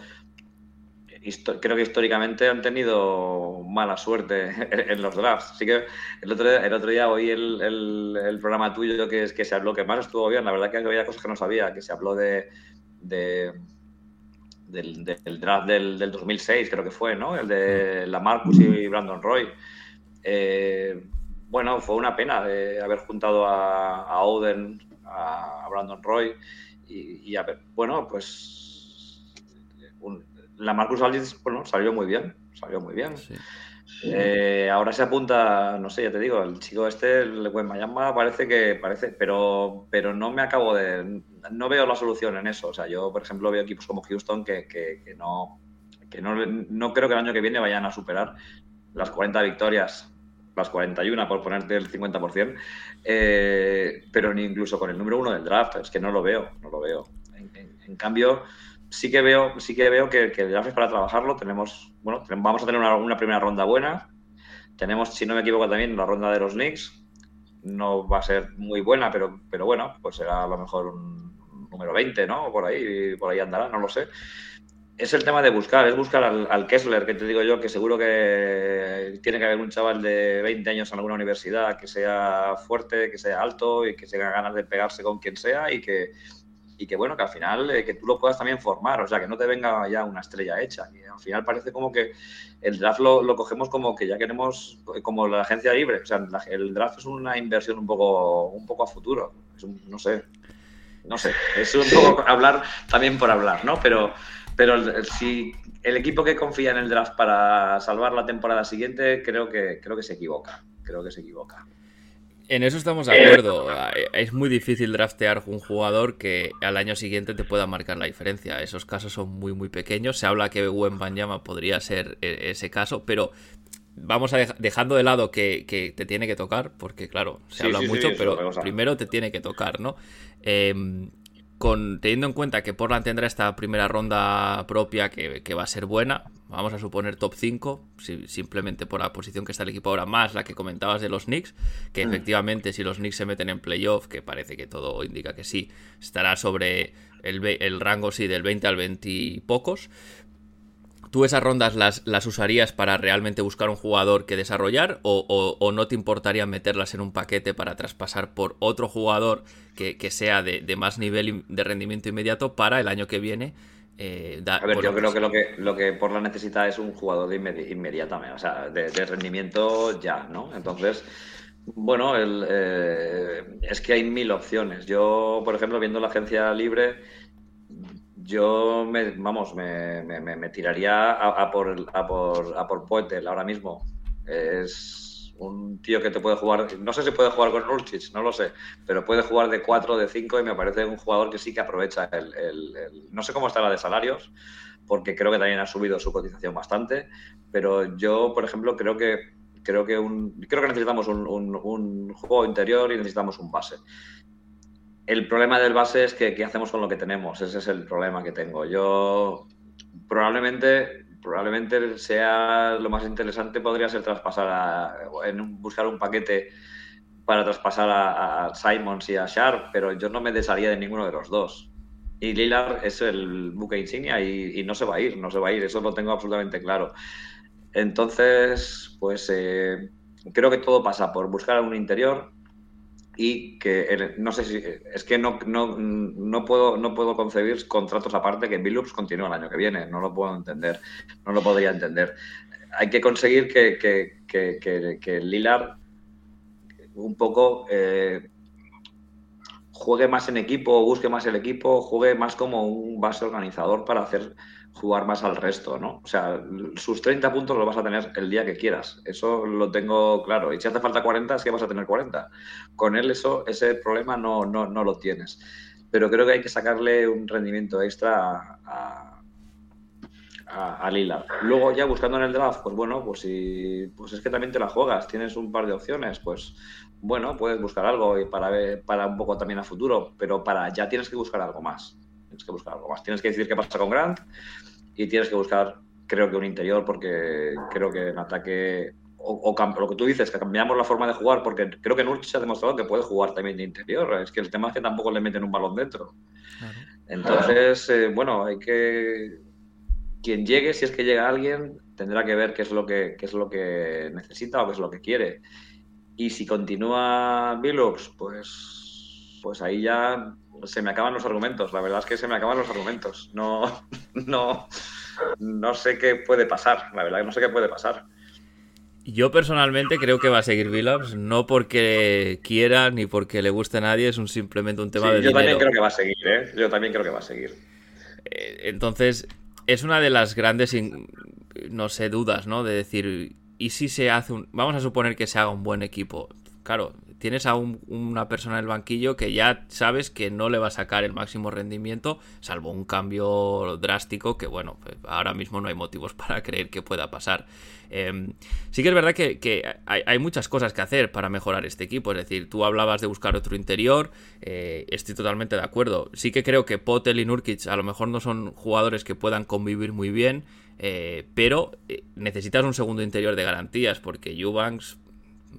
creo que históricamente han tenido mala suerte <laughs> en los drafts. Así que el otro día, el otro día oí el, el, programa tuyo que, es, que se habló, que más estuvo bien, la verdad que había cosas que no sabía, que se habló de del, draft del, 2006, creo que fue, ¿no? El de mm. la Marcus y Brandon Roy. Eh, bueno, fue una pena de haber juntado a, a Oden, a, Brandon Roy y, a ver, bueno, pues la Marcus Aldridge, bueno, salió muy bien, salió muy bien. Eh, ahora se apunta, no sé, ya te digo, el chico este, el buen Mayama, parece que parece, pero, pero no me acabo de, no veo la solución en eso. O sea, yo, por ejemplo, veo equipos como Houston que, que, no, que no, no, creo que el año que viene vayan a superar las 40 victorias, las 41 por ponerte el 50%, eh, pero ni incluso con el número uno del draft, es que no lo veo, no lo veo. En, cambio, sí que veo, sí que veo que, el draft es para trabajarlo. Tenemos, bueno, vamos a tener una, primera ronda buena. Tenemos, si no me equivoco, también la ronda de los Knicks. No va a ser muy buena, pero, pero bueno, pues será a lo mejor un número 20, ¿no? Por ahí, por ahí andará, no lo sé. Es el tema de buscar, es buscar al, Kessler, que te digo yo, que seguro que tiene que haber un chaval de 20 años en alguna universidad que sea fuerte, que sea alto y que tenga ganas de pegarse con quien sea y que, y que bueno, que al final eh, que tú lo puedas también formar, o sea, que no te venga ya una estrella hecha. Y al final parece como que el draft lo, lo cogemos como que ya queremos, como la agencia libre, o sea, el draft es una inversión un poco, un poco a futuro, no sé, no sé, es un poco hablar también por hablar, ¿no? Pero, pero si el equipo que confía en el draft para salvar la temporada siguiente, creo que, creo que se equivoca. Creo que se equivoca. En eso estamos de acuerdo. Es muy difícil draftear un jugador que al año siguiente te pueda marcar la diferencia. Esos casos son muy, muy pequeños. Se habla que Gwen Banyama podría ser e, ese caso, pero vamos a dejando de lado que, te tiene que tocar, porque claro, se habla mucho, pero primero te tiene que tocar, ¿no? Em, con, teniendo en cuenta que Portland tendrá esta primera ronda propia que, va a ser buena, vamos a suponer top 5, simplemente por la posición que está el equipo ahora, más la que comentabas de los Knicks, que mm. efectivamente si los Knicks se meten en playoff, que parece que todo indica que sí, estará sobre el, el rango sí del 20 al 20 y pocos, ¿Tú esas rondas las, las, usarías para realmente buscar un jugador que desarrollar o, no te importaría meterlas en un paquete para traspasar por otro jugador que, sea de, más nivel de rendimiento inmediato para el año que viene? Eh, a ver, yo creo que lo que lo que Portland necesita es un jugador de inmediatamente, o sea, de, rendimiento ya, ¿no? Entonces, bueno, el, eh, es que hay mil opciones. Yo, por ejemplo, viendo la agencia libre, yo me, vamos, me, me, tiraría a, por, a, por, a por Poetel ahora mismo. Es un tío que te puede jugar, no sé si puede jugar con Nurkic, no lo sé, pero puede jugar de 4, de 5 y me parece un jugador que sí que aprovecha el, el, No sé cómo está la de salarios, porque creo que también ha subido su cotización bastante, pero yo, por ejemplo, creo que creo que un, creo que necesitamos un, un, juego interior y necesitamos un base. El problema del base es que qué hacemos con lo que tenemos. Ese es el problema que tengo. Yo probablemente probablemente sea lo más interesante podría ser traspasar a, en buscar un paquete para traspasar a, Simons y a Sharp, pero yo no me desharía de ninguno de los dos. Y Lillard es el buque insignia y, no se va a ir, no se va a ir, eso lo tengo absolutamente claro. Entonces, pues eh, creo que todo pasa por buscar un interior y que no sé si es que no, no, puedo no puedo concebir contratos aparte que Billups continúe el año que viene, no lo puedo entender, no lo podría entender. Hay que conseguir que, que, que, que Lillard un poco eh, juegue más en equipo, busque más el equipo, juegue más como un base organizador para hacer jugar más al resto, ¿no? O sea, sus 30 puntos los vas a tener el día que quieras. Eso lo tengo claro. Y si hace falta 40, es que vas a tener 40. Con él eso, ese problema no, no, no lo tienes. Pero creo que hay que sacarle un rendimiento extra a, a, Lila. Luego ya buscando en el draft, pues bueno, pues si pues es que también te la juegas, tienes un par de opciones, pues bueno, puedes buscar algo y para ver, para un poco también a futuro, pero para ya tienes que buscar algo más. Tienes que buscar algo más. Tienes que decir qué pasa con Grant y tienes que buscar, creo que un interior, porque creo que en ataque o, lo que tú dices, que cambiamos la forma de jugar, porque creo que Nurkic ha demostrado que puede jugar también de interior. Es que el tema es que tampoco le meten un balón dentro. Entonces, eh, bueno, hay que. Quien llegue, si es que llega alguien, tendrá que ver qué es lo que, qué es lo que necesita o qué es lo que quiere. Y si continúa Billups, pues, pues ahí ya se me acaban los argumentos. La verdad es que se me acaban los argumentos. No, <laughs> no, no sé qué puede pasar. La verdad que no sé qué puede pasar. Yo personalmente creo que va a seguir Billups, no porque quiera ni porque le guste a nadie, es un, simplemente un tema de yo también creo que va a seguir, ¿eh? Yo también creo que va a seguir. Eh, entonces, es una de las grandes, no sé, dudas, ¿no? De decir, ¿y si se hace un... Vamos a suponer que se haga un buen equipo. Claro, tienes a una persona en el banquillo que ya sabes que no le va a sacar el máximo rendimiento, salvo un cambio drástico que, bueno, pues ahora mismo no hay motivos <laughs> para creer que pueda pasar. Em, sí que es verdad que, hay, muchas cosas que hacer para mejorar este equipo, es decir, tú hablabas de buscar otro interior, eh, estoy totalmente de acuerdo. Sí que creo que Potel y Nurkic a lo mejor no son jugadores que puedan convivir muy bien, eh, pero eh, necesitas un segundo interior de garantías, porque Eubanks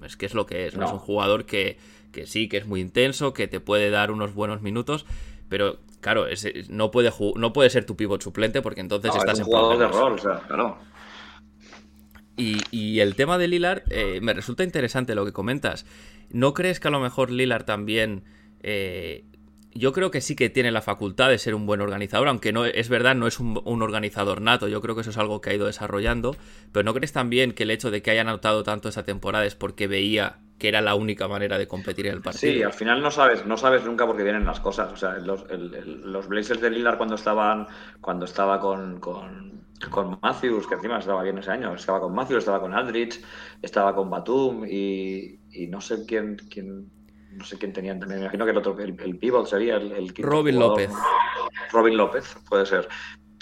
es que es lo que es, ¿no? Es un jugador que, sí, que es muy intenso, que te puede dar unos buenos minutos, pero claro, no, puede no puede ser tu pivot suplente porque entonces estás es un jugador de rol, o sea, claro. Y, el tema de Lilar eh, me resulta interesante lo que comentas. ¿No crees que a lo mejor Lilar también eh, yo creo que sí que tiene la facultad de ser un buen organizador, aunque no es verdad, no es un, organizador nato. Yo creo que eso es algo que ha ido desarrollando. Pero ¿no crees también que el hecho de que haya anotado tanto esa temporada es porque veía que era la única manera de competir en el partido? Sí, al final no sabes, no sabes nunca por qué vienen las cosas. O sea, los, los Blazers de Lillard cuando estaban, cuando estaba con, con, con, Matthews, que encima estaba bien ese año, estaba con Matthews, estaba con Aldrich, estaba con Batum y, y no sé quién, quién no sé quién tenían también, me imagino que el otro, el, pivot sería el, Robin López. Robin López, puede ser.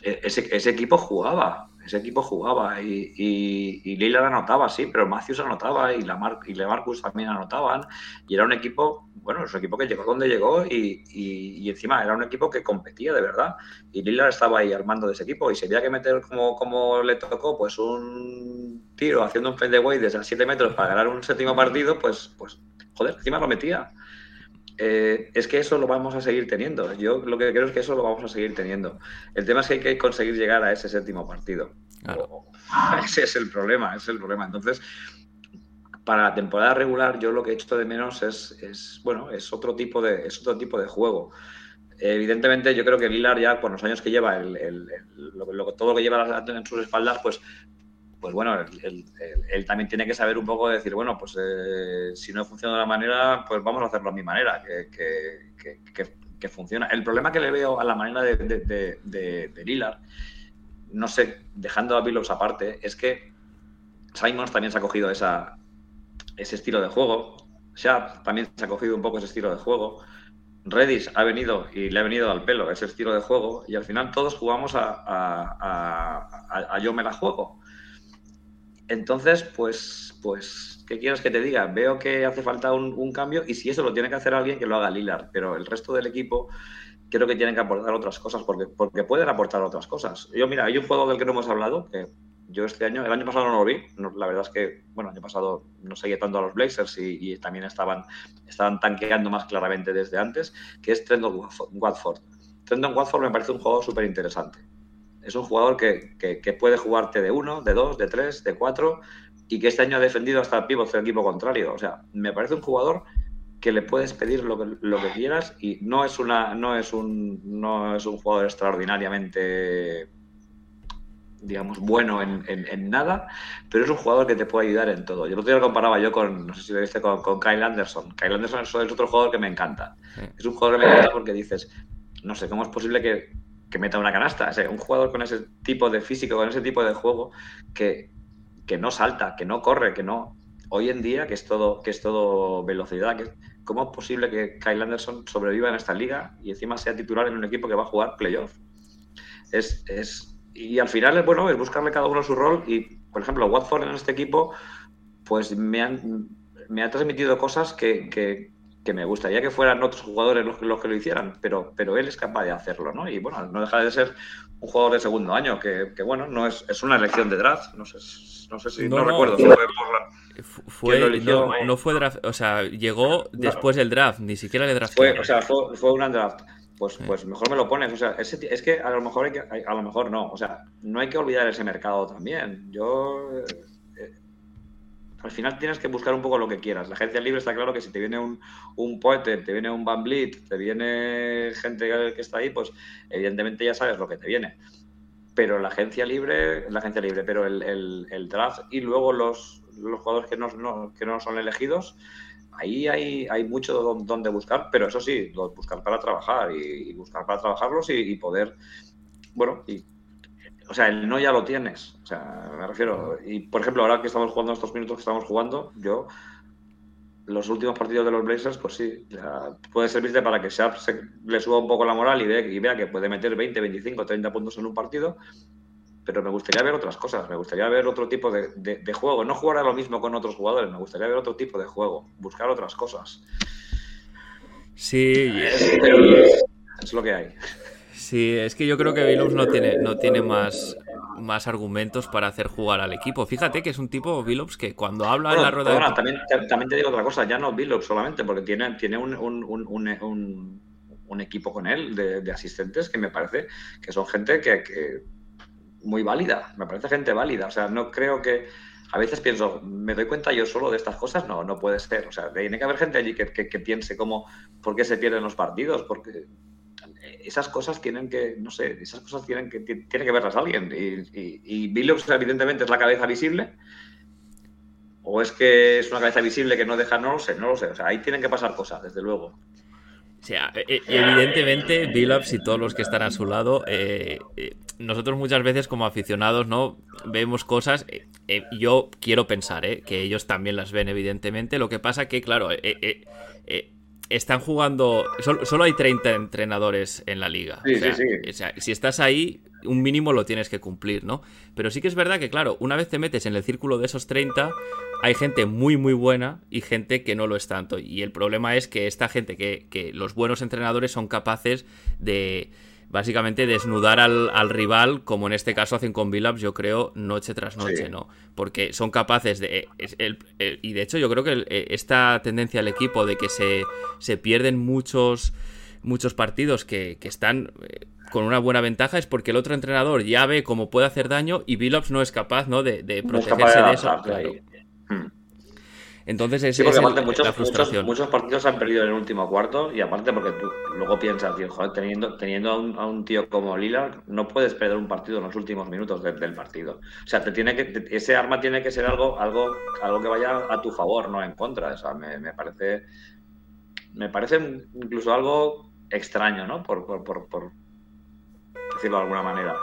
E, ese, ese, equipo jugaba, ese equipo jugaba y, y, Lillard anotaba, sí, pero Matthews anotaba y, Lamar, y LeMarcus también anotaban y era un equipo, bueno, es un equipo que llegó donde llegó y, y, encima era un equipo que competía de verdad y Lillard estaba ahí al mando de ese equipo y se había que meter como, como le tocó pues un tiro haciendo un fadeaway desde a 7 metros para ganar un séptimo partido, pues, pues joder, encima lo metía. Eh, es que eso lo vamos a seguir teniendo. Yo lo que creo es que eso lo vamos a seguir teniendo. El tema es que hay que conseguir llegar a ese séptimo partido. <laughs> ese es el problema, es el problema. Entonces, para la temporada regular, yo lo que he hecho de menos es, bueno, es otro tipo de, es otro tipo de juego. Evidentemente, yo creo que Lilar ya, con los años que lleva, todo lo que lleva en sus espaldas, pues pues bueno, él, también tiene que saber un poco decir, bueno, pues eh, si no funciona de la manera, pues vamos a hacerlo a mi manera, que, funciona. El problema que le veo a la manera de, de, Lillard, no sé, dejando a Billups aparte, es que Simons también se ha cogido esa, ese estilo de juego. Sharp también se ha cogido un poco ese estilo de juego. Redis ha venido y le ha venido al pelo ese estilo de juego y al final todos jugamos a, a, yo me la juego. Entonces, pues, pues, ¿qué quieres que te diga? Veo que hace falta un, cambio y si eso lo tiene que hacer alguien, que lo haga Lilar, pero el resto del equipo creo que tienen que aportar otras cosas porque, porque pueden aportar otras cosas. Yo, mira, hay un juego del que no hemos hablado que yo este año, el año pasado no lo vi, la verdad es que, bueno, el año pasado no seguía tanto a los Blazers y, también estaban, estaban tanqueando más claramente desde antes, que es Trendon Watford. Trendon Watford me parece un juego súper interesante. Es un jugador que, que, puede jugarte de uno, de dos, de tres, de cuatro y que este año ha defendido hasta el pívot del equipo contrario. O sea, me parece un jugador que le puedes pedir lo que, lo que quieras y no es, una, no, es un, no es un jugador extraordinariamente digamos, bueno en, nada, pero es un jugador que te puede ayudar en todo. Yo el otro día lo comparaba yo con, no sé si lo viste, con, con Kyle Anderson. Kyle Anderson es otro jugador que me encanta. Es un jugador que me encanta porque dices, no sé, ¿cómo es posible que, que meta una canasta? Un jugador con ese tipo de físico, con ese tipo de juego, que, que no salta, que no corre, que no... Hoy en día, que es todo, que es todo velocidad, ¿cómo es posible que Kyle Anderson sobreviva en esta liga y encima sea titular en un equipo que va a jugar playoff? Es, es, y al final, bueno, es buscarle cada uno su rol y, por ejemplo, Watford en este equipo, pues me, han, me ha transmitido cosas que, que, me gustaría que fueran otros jugadores los, los, que lo hicieran, pero, pero él es capaz de hacerlo, ¿no? Y bueno, no deja de ser un jugador de segundo año, que, que bueno, no es, es, una elección de draft, no sé, no sé si, no, recuerdo. Fue, no, fue draft, o sea, llegó después del draft, ni siquiera le draft. Fue, o sea, fue, fue un draft pues, pues mejor me lo pones. O sea, es que a lo mejor hay que, a lo mejor no. O sea, no hay que olvidar ese mercado también. Yo eh, eh, al final tienes que buscar un poco lo que quieras. La agencia libre está claro que si te viene un, un Poeter, te viene un Van te viene gente que está ahí, pues evidentemente ya sabes lo que te viene. Pero la agencia libre, la agencia libre, pero el, el, draft y luego los, los jugadores que no, que no son elegidos, ahí hay, hay mucho donde buscar, pero eso sí, buscar para trabajar y, buscar para trabajarlos y, poder, bueno, y, o sea, el no ya lo tienes, o sea, me refiero, y por ejemplo, ahora que estamos jugando estos minutos que estamos jugando, yo, los últimos partidos de los Blazers, pues sí, puede servirte para que Sharp se, le suba un poco la moral y, y vea que puede meter 20, 25, 30 puntos en un partido, pero me gustaría ver otras cosas, me gustaría ver otro tipo de, juego, no jugar a lo mismo con otros jugadores, me gustaría ver otro tipo de juego, buscar otras cosas. Sí, es, lo que hay. Sí, es que yo creo que Billups no tiene, no tiene más, más argumentos para hacer jugar al equipo. Fíjate que es un tipo Billups que cuando habla en la rueda. también, también, te digo otra cosa, ya no Billups solamente, porque tiene, tiene un, un, un, equipo con él de, asistentes que me parece que son gente que muy válida, me parece gente válida. O sea, no creo que. A veces pienso, ¿me doy cuenta yo solo de estas cosas? No, no puede ser. O sea, tiene que haber gente allí que, piense cómo, por qué se pierden los partidos, porque esas cosas tienen que, no sé, esas cosas tienen que, tiene que verlas alguien. Y, y, Billups, evidentemente, es la cabeza visible. ¿O es que es una cabeza visible que no deja? No lo sé, no lo sé. O sea, ahí tienen que pasar cosas, desde luego. O sea, e, e, evidentemente, Billups y todos los que están a su lado, eh, eh, nosotros muchas veces como aficionados, ¿no? Vemos cosas, eh, yo quiero pensar, Que ellos también las ven, evidentemente. Lo que pasa que, claro, están jugando. Solo, hay 30 entrenadores en la liga. o sea, si estás ahí, un mínimo lo tienes que cumplir, ¿no? Pero sí que es verdad que, claro, una vez te metes en el círculo de esos 30, hay gente muy, muy buena y gente que no lo es tanto. Y el problema es que esta gente, que, los buenos entrenadores son capaces de básicamente desnudar al, rival, como en este caso hacen con Billups, yo creo, noche tras noche, ¿no? Porque son capaces de... y de hecho yo creo que eh, esta tendencia al equipo de que se, se pierden muchos, muchos partidos que, que están eh, con una buena ventaja es porque el otro entrenador ya ve cómo puede hacer daño y Billups no es capaz ¿no? de, protegerse de, eso. Hmm. Entonces es, muchos, la frustración. Muchos, partidos han perdido en el último cuarto y aparte porque tú luego piensas, joder, teniendo, teniendo a, un, tío como Lillard, no puedes perder un partido en los últimos minutos del partido. O sea, te tiene que, ese arma tiene que ser algo, algo, algo que vaya a tu favor, no en contra. O sea, me, me parece, me parece incluso algo extraño, ¿no? por, por decirlo de alguna manera.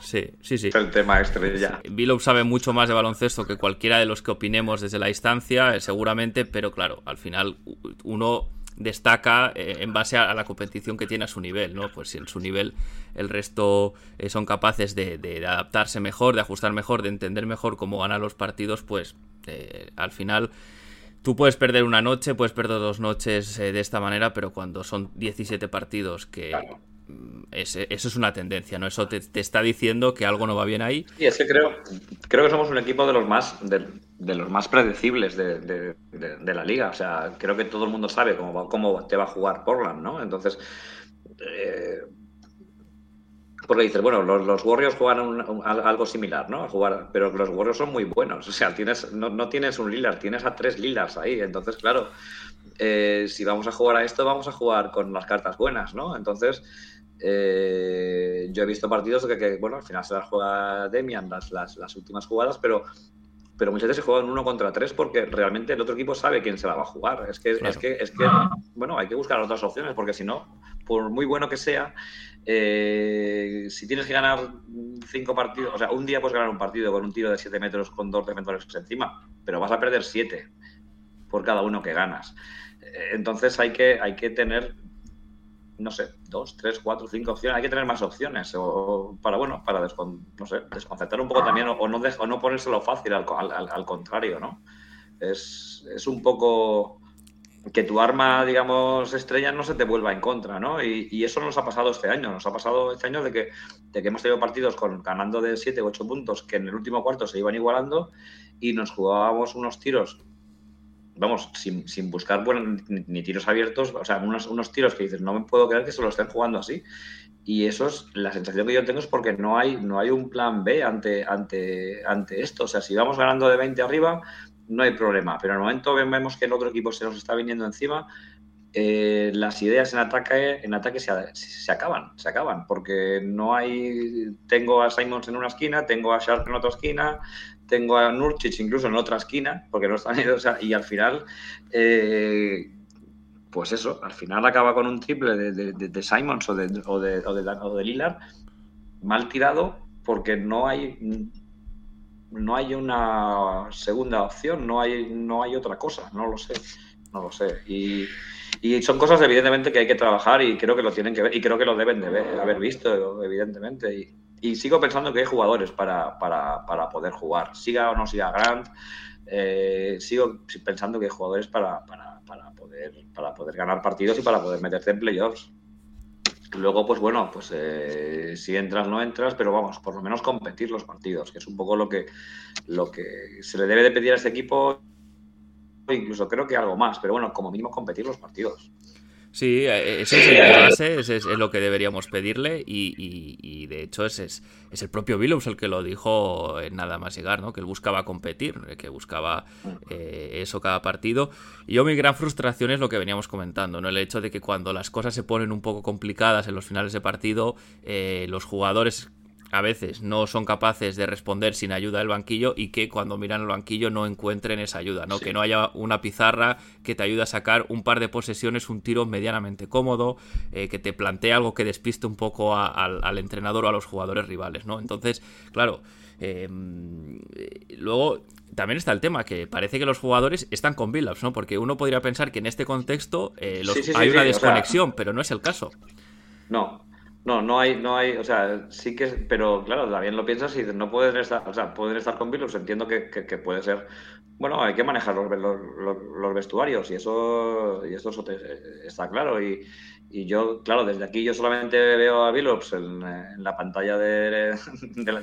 Sí, sí, sí. Es el tema estrella. Billow sabe mucho más de baloncesto que cualquiera de los que opinemos desde la distancia, eh, seguramente, pero claro, al final uno destaca eh, en base a, la competición que tiene a su nivel, ¿no? Pues si en su nivel el resto eh, son capaces de, adaptarse mejor, de ajustar mejor, de entender mejor cómo ganar los partidos, pues al final tú puedes perder una noche, puedes perder dos noches de esta manera, pero cuando son 17 partidos que eso es una tendencia, ¿no? Eso te, está diciendo que algo no va bien ahí. Y es que creo, creo que somos un equipo de los más, de, los más predecibles de, la liga. O sea, creo que todo el mundo sabe cómo, cómo te va a jugar Portland, ¿no? Entonces, eh, porque dices, bueno, los, Warriors juegan algo similar, ¿no? Jugar, pero los Warriors son muy buenos. O sea, tienes, no, tienes un Lillard, tienes a tres Lillards ahí. Entonces, claro, eh, si vamos a jugar a esto, vamos a jugar con las cartas buenas, ¿no? Entonces, eh, yo he visto partidos que, bueno, al final se las juega Demian las, las, últimas jugadas, pero, pero muchas veces se juegan uno contra tres porque realmente el otro equipo sabe quién se la va a jugar. Es que, es que, es que bueno, hay que buscar otras opciones porque si no, por muy bueno que sea, eh, si tienes que ganar cinco partidos, o sea, un día puedes ganar un partido con un tiro de siete metros con dos defensores encima, pero vas a perder siete por cada uno que ganas. Eh, entonces hay que, hay que tener no sé, dos, tres, cuatro, cinco opciones. Hay que tener más opciones o, para, bueno, para no sé, desconcertar un poco también o, no, o no ponérselo fácil, al, al, contrario, ¿no? Es, es, un poco que tu arma, digamos, estrella no se te vuelva en contra, ¿no? Y, y, eso nos ha pasado este año. Nos ha pasado este año de que, de que hemos tenido partidos con, ganando de 7 u 8 puntos que en el último cuarto se iban igualando y nos jugábamos unos tiros vamos, sin, sin buscar bueno, ni, tiros abiertos, o sea, unos, unos tiros que dices, no me puedo creer que se lo estén jugando así. Y eso es la sensación que yo tengo es porque no hay, no hay un plan B ante, ante, ante esto. O sea, si vamos ganando de 20 arriba, no hay problema. Pero en el momento vemos que el otro equipo se nos está viniendo encima, eh, las ideas en ataque, en ataque se, se, acaban, se acaban, porque no hay, tengo a Simons en una esquina, tengo a Sharp en otra esquina, tengo a Nurcic incluso en otra esquina, porque no están o sea, y al final, eh, pues eso, al final acaba con un triple de, de, Simons o de, o, de, o, de, Lillard mal tirado porque no hay no hay una segunda opción, no hay, no hay otra cosa, no lo sé, no lo sé. Y son cosas evidentemente que hay que trabajar y creo que lo tienen que ver y creo que lo deben de haber visto, evidentemente. Y, sigo pensando que hay jugadores para, para, para poder jugar. Siga o no siga Grant, eh, sigo pensando que hay jugadores para, para, poder, para poder ganar partidos y para poder meterte en playoffs. Luego, pues bueno, pues eh, si entras, no entras, pero vamos, por lo menos competir los partidos, que es un poco lo que, lo que se le debe de pedir a este equipo, incluso creo que algo más, pero bueno, como mínimo competir los partidos. Sí, eh, eso es es, lo que deberíamos pedirle y, de hecho es, es, el propio Billows el que lo dijo en nada más llegar, ¿no? que él buscaba competir, que buscaba eh, eso cada partido. Y yo mi gran frustración es lo que veníamos comentando, ¿no? el hecho de que cuando las cosas se ponen un poco complicadas en los finales de partido, eh, los jugadores a veces no son capaces de responder sin ayuda del banquillo y que cuando miran el banquillo no encuentren esa ayuda, ¿no? Que no haya una pizarra que te ayude a sacar un par de posesiones, un tiro medianamente cómodo, eh, que te plantee algo que despiste un poco al entrenador o a los jugadores rivales, ¿no? Entonces, claro, em, luego también está el tema que parece que los jugadores están con Billups, ¿no? Porque uno podría pensar que en este contexto eh, hay una desconexión, pero no es el caso. No, no, no hay, no hay, o sea, sí que, pero claro, también lo piensas y no pueden estar, o sea, pueden estar con virus, entiendo que, puede ser, bueno, hay que manejar los, los, vestuarios y eso, y eso está claro y, yo, claro, desde aquí yo solamente veo a Billups en, la pantalla de,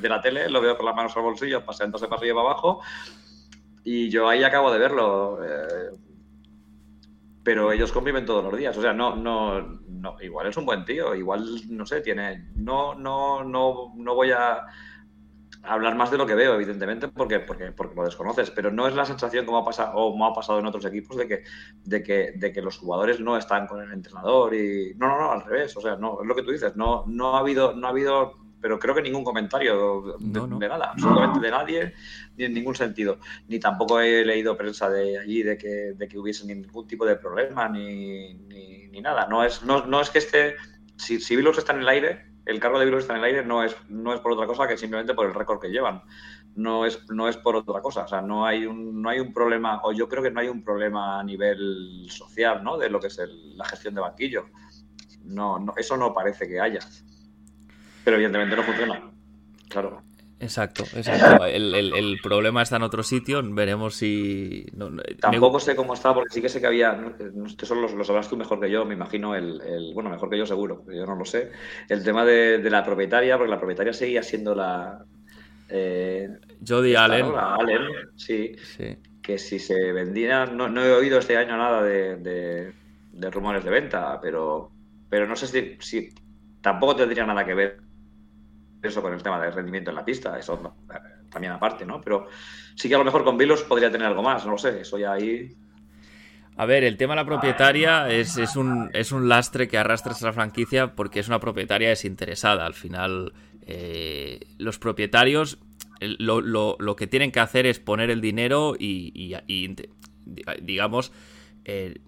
la, tele, lo veo con las manos al bolsillo, paseándose y para abajo y yo ahí acabo de verlo. Eh, pero ellos conviven todos los días. O sea, no, no, no, igual es un buen tío, igual, no sé, tiene, no, no, no, no voy a hablar más de lo que veo, evidentemente, porque, porque, porque lo desconoces, pero no es la sensación como ha pasado, o como ha pasado en otros equipos de que, de que, de que los jugadores no están con el entrenador y. No, no, no, al revés. O sea, no, es lo que tú dices, no, no ha habido, no ha habido pero creo que ningún comentario de, nada, absolutamente de nadie, ni en ningún sentido. Ni tampoco he leído prensa de allí de que, de que hubiese ningún tipo de problema, ni, ni, nada. No es, no, no, es que esté, si, si está en el aire, el cargo de Bilus está en el aire no es, no es por otra cosa que simplemente por el récord que llevan. No es, no es por otra cosa. O sea, no hay, un, no hay un problema, o yo creo que no hay un problema a nivel social, ¿no? De lo que es la gestión de banquillo. No, no, eso no parece que haya. Pero evidentemente no funciona. Claro. Exacto, exacto. El, problema está en otro sitio, veremos si... Tampoco sé cómo está, porque sí que sé que había, esto solo los, hablas tú mejor que yo, me imagino, el, bueno, mejor que yo seguro, yo no lo sé, el tema de, la propietaria, porque la propietaria seguía siendo la... Eh, Jodie Allen. Allen, sí, Que si se vendía, no, he oído este año nada de, rumores de venta, pero, pero no sé si, si tampoco tendría nada que ver eso con el tema del rendimiento en la pista, eso también aparte, ¿no? Pero sí que a lo mejor con Vilos podría tener algo más, no lo sé, eso ya ahí... A ver, el tema de la propietaria es, un, es un lastre que arrastra la franquicia porque es una propietaria desinteresada. Al final, eh, los propietarios lo, lo, que tienen que hacer es poner el dinero y, digamos, eh,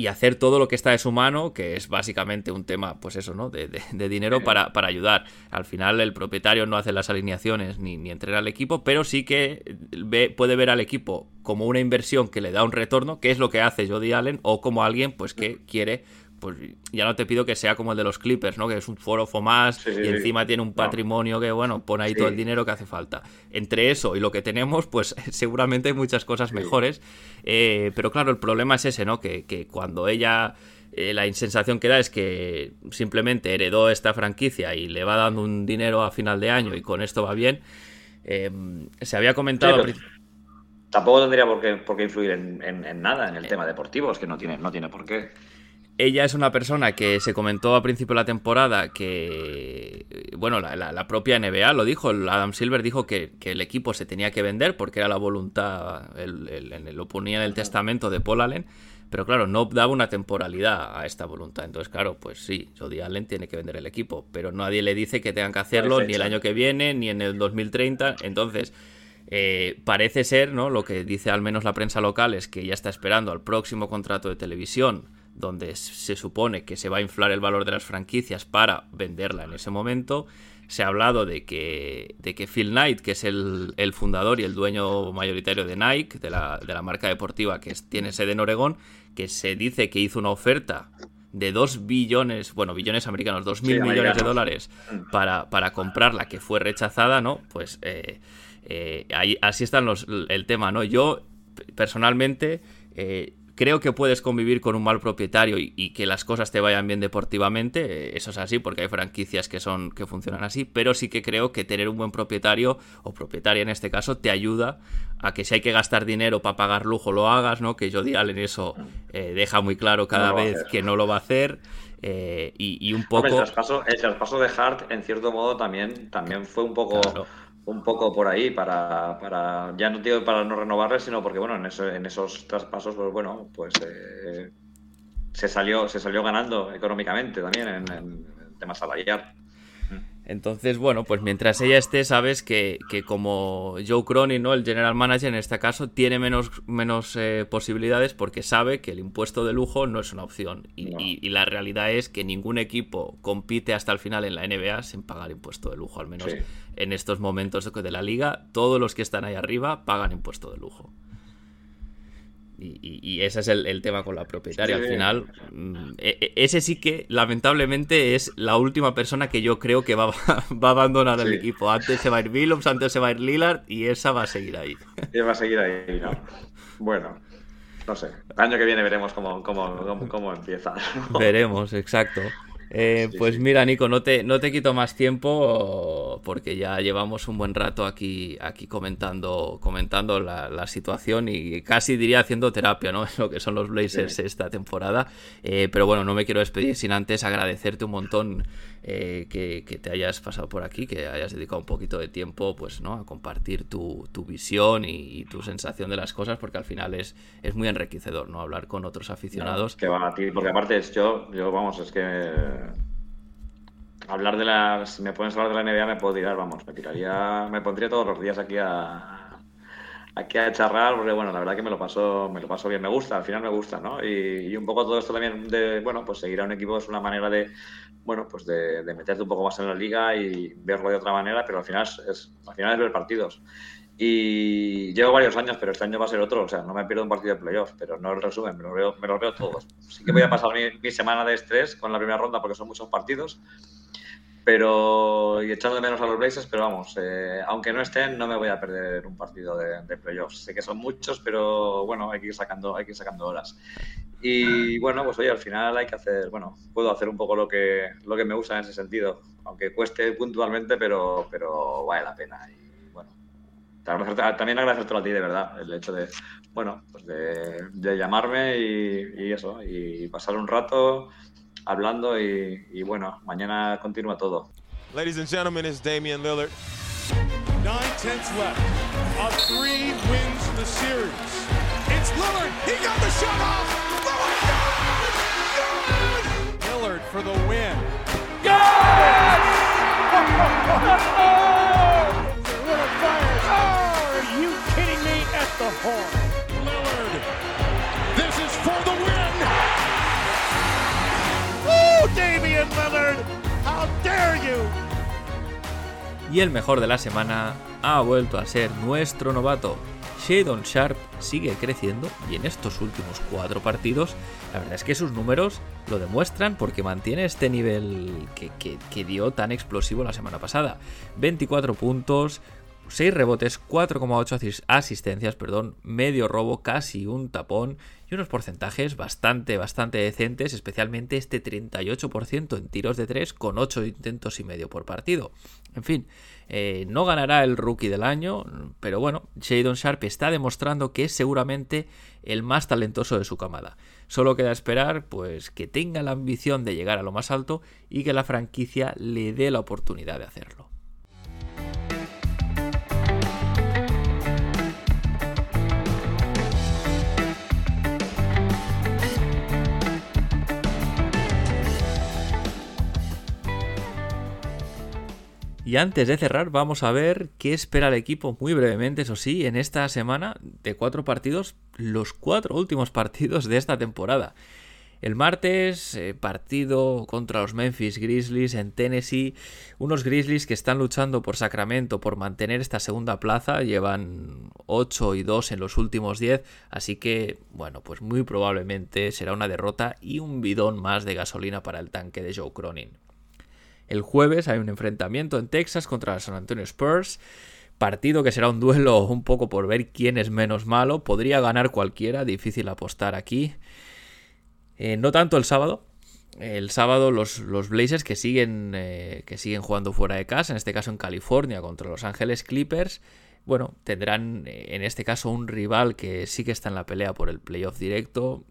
y hacer todo lo que está de su mano, que es básicamente un tema, pues eso, ¿no? De, dinero para, para, ayudar. Al final el propietario no hace las alineaciones ni, ni entrena al equipo, pero sí que ve, puede ver al equipo como una inversión que le da un retorno, que es lo que hace Jody Allen, o como alguien pues que quiere pues ya no te pido que sea como el de los Clippers, ¿no? Que es un forofo más y encima tiene un patrimonio que, bueno, pone ahí todo el dinero que hace falta. Entre eso y lo que tenemos, pues <laughs> seguramente hay muchas cosas mejores. Eh, pero claro, el problema es ese, ¿no? Que, cuando ella... Eh, la insensación que da es que simplemente heredó esta franquicia y le va dando un dinero a final de año y con esto va bien. Eh, se había comentado... tampoco tendría por qué, por qué influir en, nada en el tema deportivo, es que no tiene, no tiene por qué ella es una persona que se comentó a principio de la temporada que, bueno, la, propia NBA lo dijo, Adam Silver dijo que, el equipo se tenía que vender porque era la voluntad, lo ponía en el testamento de Paul Allen, pero claro, no daba una temporalidad a esta voluntad. Entonces, claro, pues sí, Jody Allen tiene que vender el equipo, pero nadie le dice que tengan que hacerlo ni el año que viene, ni en el 2030. Entonces, eh, parece ser, ¿no? Lo que dice al menos la prensa local es que ya está esperando al próximo contrato de televisión donde se supone que se va a inflar el valor de las franquicias para venderla en ese momento. Se ha hablado de que, de que Phil Knight, que es el, fundador y el dueño mayoritario de Nike, de la, marca deportiva que tiene sede en Oregón, que se dice que hizo una oferta de 2 billones, bueno, billones americanos, 2 mil millones de dólares para, para comprarla, que fue rechazada, ¿no? Pues eh, eh, ahí, así está el tema, ¿no? Yo, personalmente, eh, Creo que puedes convivir con un mal propietario y, que las cosas te vayan bien deportivamente. Eh, eso es así porque hay franquicias que son que funcionan así, pero sí que creo que tener un buen propietario o propietaria en este caso te ayuda a que si hay que gastar dinero para pagar lujo lo hagas, ¿no? Que Jody Allen eso eh, deja muy claro cada vez que no lo va a hacer. Eh, y, un poco. el, traspaso, de Hart, en cierto modo, también, también fue un poco un poco por ahí para, para ya no digo para no renovarle, sino porque bueno, en, en esos traspasos, pues bueno, pues eh, se salió, se salió ganando económicamente también en, en tema salarial. Entonces, bueno, pues mientras ella esté, sabes que, como Joe Cronin, ¿no? El general manager en este caso, tiene menos, menos eh, posibilidades porque sabe que el impuesto de lujo no es una opción. Y, la realidad es que ningún equipo compite hasta el final en la NBA sin pagar impuesto de lujo, al menos en estos momentos de la liga. Todos los que están ahí arriba pagan impuesto de lujo. Y, ese es el, tema con la propietaria. Al final, mm, e, e, ese sí que lamentablemente es la última persona que yo creo que va, <laughs> va a abandonar el equipo. Antes se va a ir Billups, antes se va a ir Lillard y esa va a seguir ahí. Y va a seguir ahí, ¿no? Bueno, no sé. El año que viene veremos cómo, cómo, cómo, empieza. Veremos, exacto. Eh, pues mira, Nico, no te, no te quito más tiempo porque ya llevamos un buen rato aquí, aquí comentando, comentando la, situación y casi diría haciendo terapia, ¿no? <laughs> Lo que son los Blazers esta temporada. Eh, pero bueno, no me quiero despedir sin antes agradecerte un montón eh, que, te hayas pasado por aquí, que hayas dedicado un poquito de tiempo pues, ¿no? a compartir tu, visión y, tu sensación de las cosas, porque al final es, es muy enriquecedor ¿no? hablar con otros aficionados. que van a ti, porque aparte es yo, yo, vamos, es que hablar de las. Si me pones hablar de la NBA, me puedo tirar, vamos, me tiraría. Me pondría todos los días aquí a, aquí a charrar, porque bueno, la verdad que me lo paso, me lo paso bien, me gusta, al final me gusta, ¿no? Y, un poco todo esto también de, bueno, pues seguir a un equipo es una manera de, bueno, pues de, meterte un poco más en la liga y verlo de otra manera, pero al final es, al final es ver partidos. Y llevo varios años, pero este año va a ser otro. O sea, no me pierdo un partido de playoffs, pero no el resumen, me lo veo, me lo veo todos. Sí que voy a pasar mi, mi, semana de estrés con la primera ronda porque son muchos partidos, pero y echando de menos a los Blazers, pero vamos, eh, aunque no estén, no me voy a perder un partido de, playoffs. Sé que son muchos, pero bueno, hay que ir sacando, hay que ir sacando horas. Y bueno, pues oye, al final hay que hacer, bueno, puedo hacer un poco lo que, lo que me gusta en ese sentido, aunque cueste puntualmente, pero, pero vale la pena. Y bueno, también agradecerte a ti de verdad, el hecho de, bueno, pues de, llamarme y, y eso, y pasar un rato hablando y, y bueno, mañana continúa todo. Ladies and gentlemen, it's Damian Lillard. Nine tenths left. A three wins the series. It's Lillard. He got the shot off. Lillard! Lillard for the win. <laughs> Lillard fires. Oh, are you kidding me? At the horn. Y el mejor de la semana ha vuelto a ser nuestro novato. Shadon Sharp sigue creciendo y en estos últimos cuatro partidos, la verdad es que sus números lo demuestran porque mantiene este nivel que, que dio tan explosivo la semana pasada. 24 puntos, 6 rebotes, 4,8 asistencias, perdón, medio robo, casi un tapón y unos porcentajes bastante, bastante decentes, especialmente este 38% en tiros de 3 con 8 intentos y medio por partido. En fin, eh, no ganará el rookie del año, pero bueno, Shadon Sharp está demostrando que es seguramente el más talentoso de su camada. Solo queda esperar pues que tenga la ambición de llegar a lo más alto y que la franquicia le dé la oportunidad de hacerlo. Y antes de cerrar, vamos a ver qué espera el equipo muy brevemente, eso sí, en esta semana de cuatro partidos, los cuatro últimos <laughs> partidos de esta temporada. El martes, eh, partido contra los Memphis Grizzlies en Tennessee. Unos Grizzlies que están luchando por Sacramento, por mantener esta segunda plaza. Llevan 8 y 2 en los últimos 10. Así que, bueno, pues muy probablemente será una derrota y un bidón más de gasolina para el tanque de Joe Cronin. El jueves hay un enfrentamiento en Texas contra los San Antonio Spurs. Partido que será un duelo un poco por ver quién es menos malo. Podría ganar cualquiera, difícil apostar aquí. Eh, no tanto el sábado. El sábado los, los Blazers que siguen, eh, que siguen jugando fuera de casa, en este caso en California contra Los Ángeles Clippers. Bueno, tendrán eh, en este caso un rival que sí que está en la pelea por el playoff directo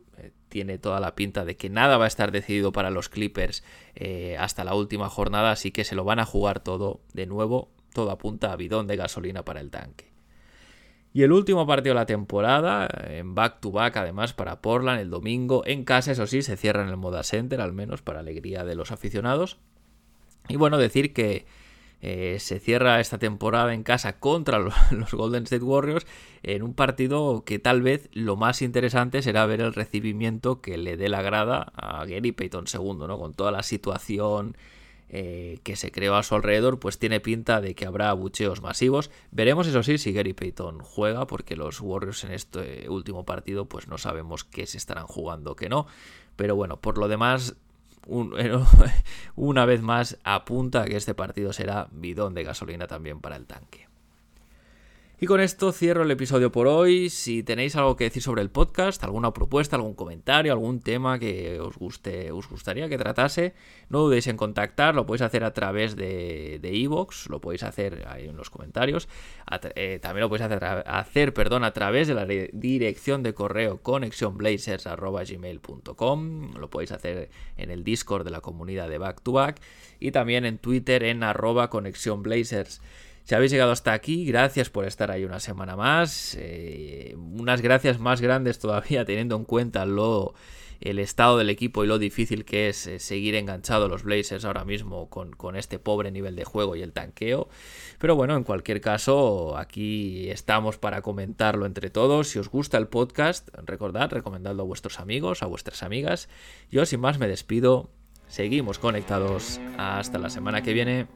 tiene toda la pinta de que nada va a estar decidido para los Clippers eh, hasta la última jornada, así que se lo van a jugar todo de nuevo, todo apunta a bidón de gasolina para el tanque. Y el último partido de la temporada, en back to back además para Portland el domingo, en casa eso sí, se cierra en el Moda Center, al menos para alegría de los aficionados. Y bueno, decir que eh, se cierra esta temporada en casa contra <laughs> los, Golden State Warriors en un partido que tal vez lo más interesante será ver el recibimiento que le dé la grada a Gary Payton II, ¿no? Con toda la situación eh, que se creó a su alrededor, pues tiene pinta de que habrá bucheos masivos. Veremos eso sí si Gary Payton juega, porque los Warriors en este último partido pues no sabemos qué se estarán jugando, que no. Pero bueno, por lo demás <laughs> una vez más apunta a que este partido será bidón de gasolina también para el tanque. Y con esto cierro el episodio por hoy. Si tenéis algo que decir sobre el podcast, alguna propuesta, algún comentario, algún tema que os guste, os gustaría que tratase, no dudéis en contactar. Lo podéis hacer a través de Evox, lo podéis hacer ahí en los comentarios. Eh, también lo podéis hacer, hacer perdón, a través de la dirección de correo conexionblazers.gmail.com. Lo podéis hacer en el Discord de la comunidad de Back to Back y también en Twitter en arroba. Si habéis llegado hasta aquí, gracias por estar ahí una semana más. Eh, unas gracias más grandes todavía teniendo en cuenta lo el estado del equipo y lo difícil que es eh, seguir enganchado los Blazers ahora mismo con, con, este pobre nivel de juego y el tanqueo. Pero bueno, en cualquier caso, aquí estamos para comentarlo entre todos. Si os gusta el podcast, recordad, recomendadlo a vuestros amigos, a vuestras amigas. Yo sin más me despido. Seguimos conectados. Hasta la semana que viene.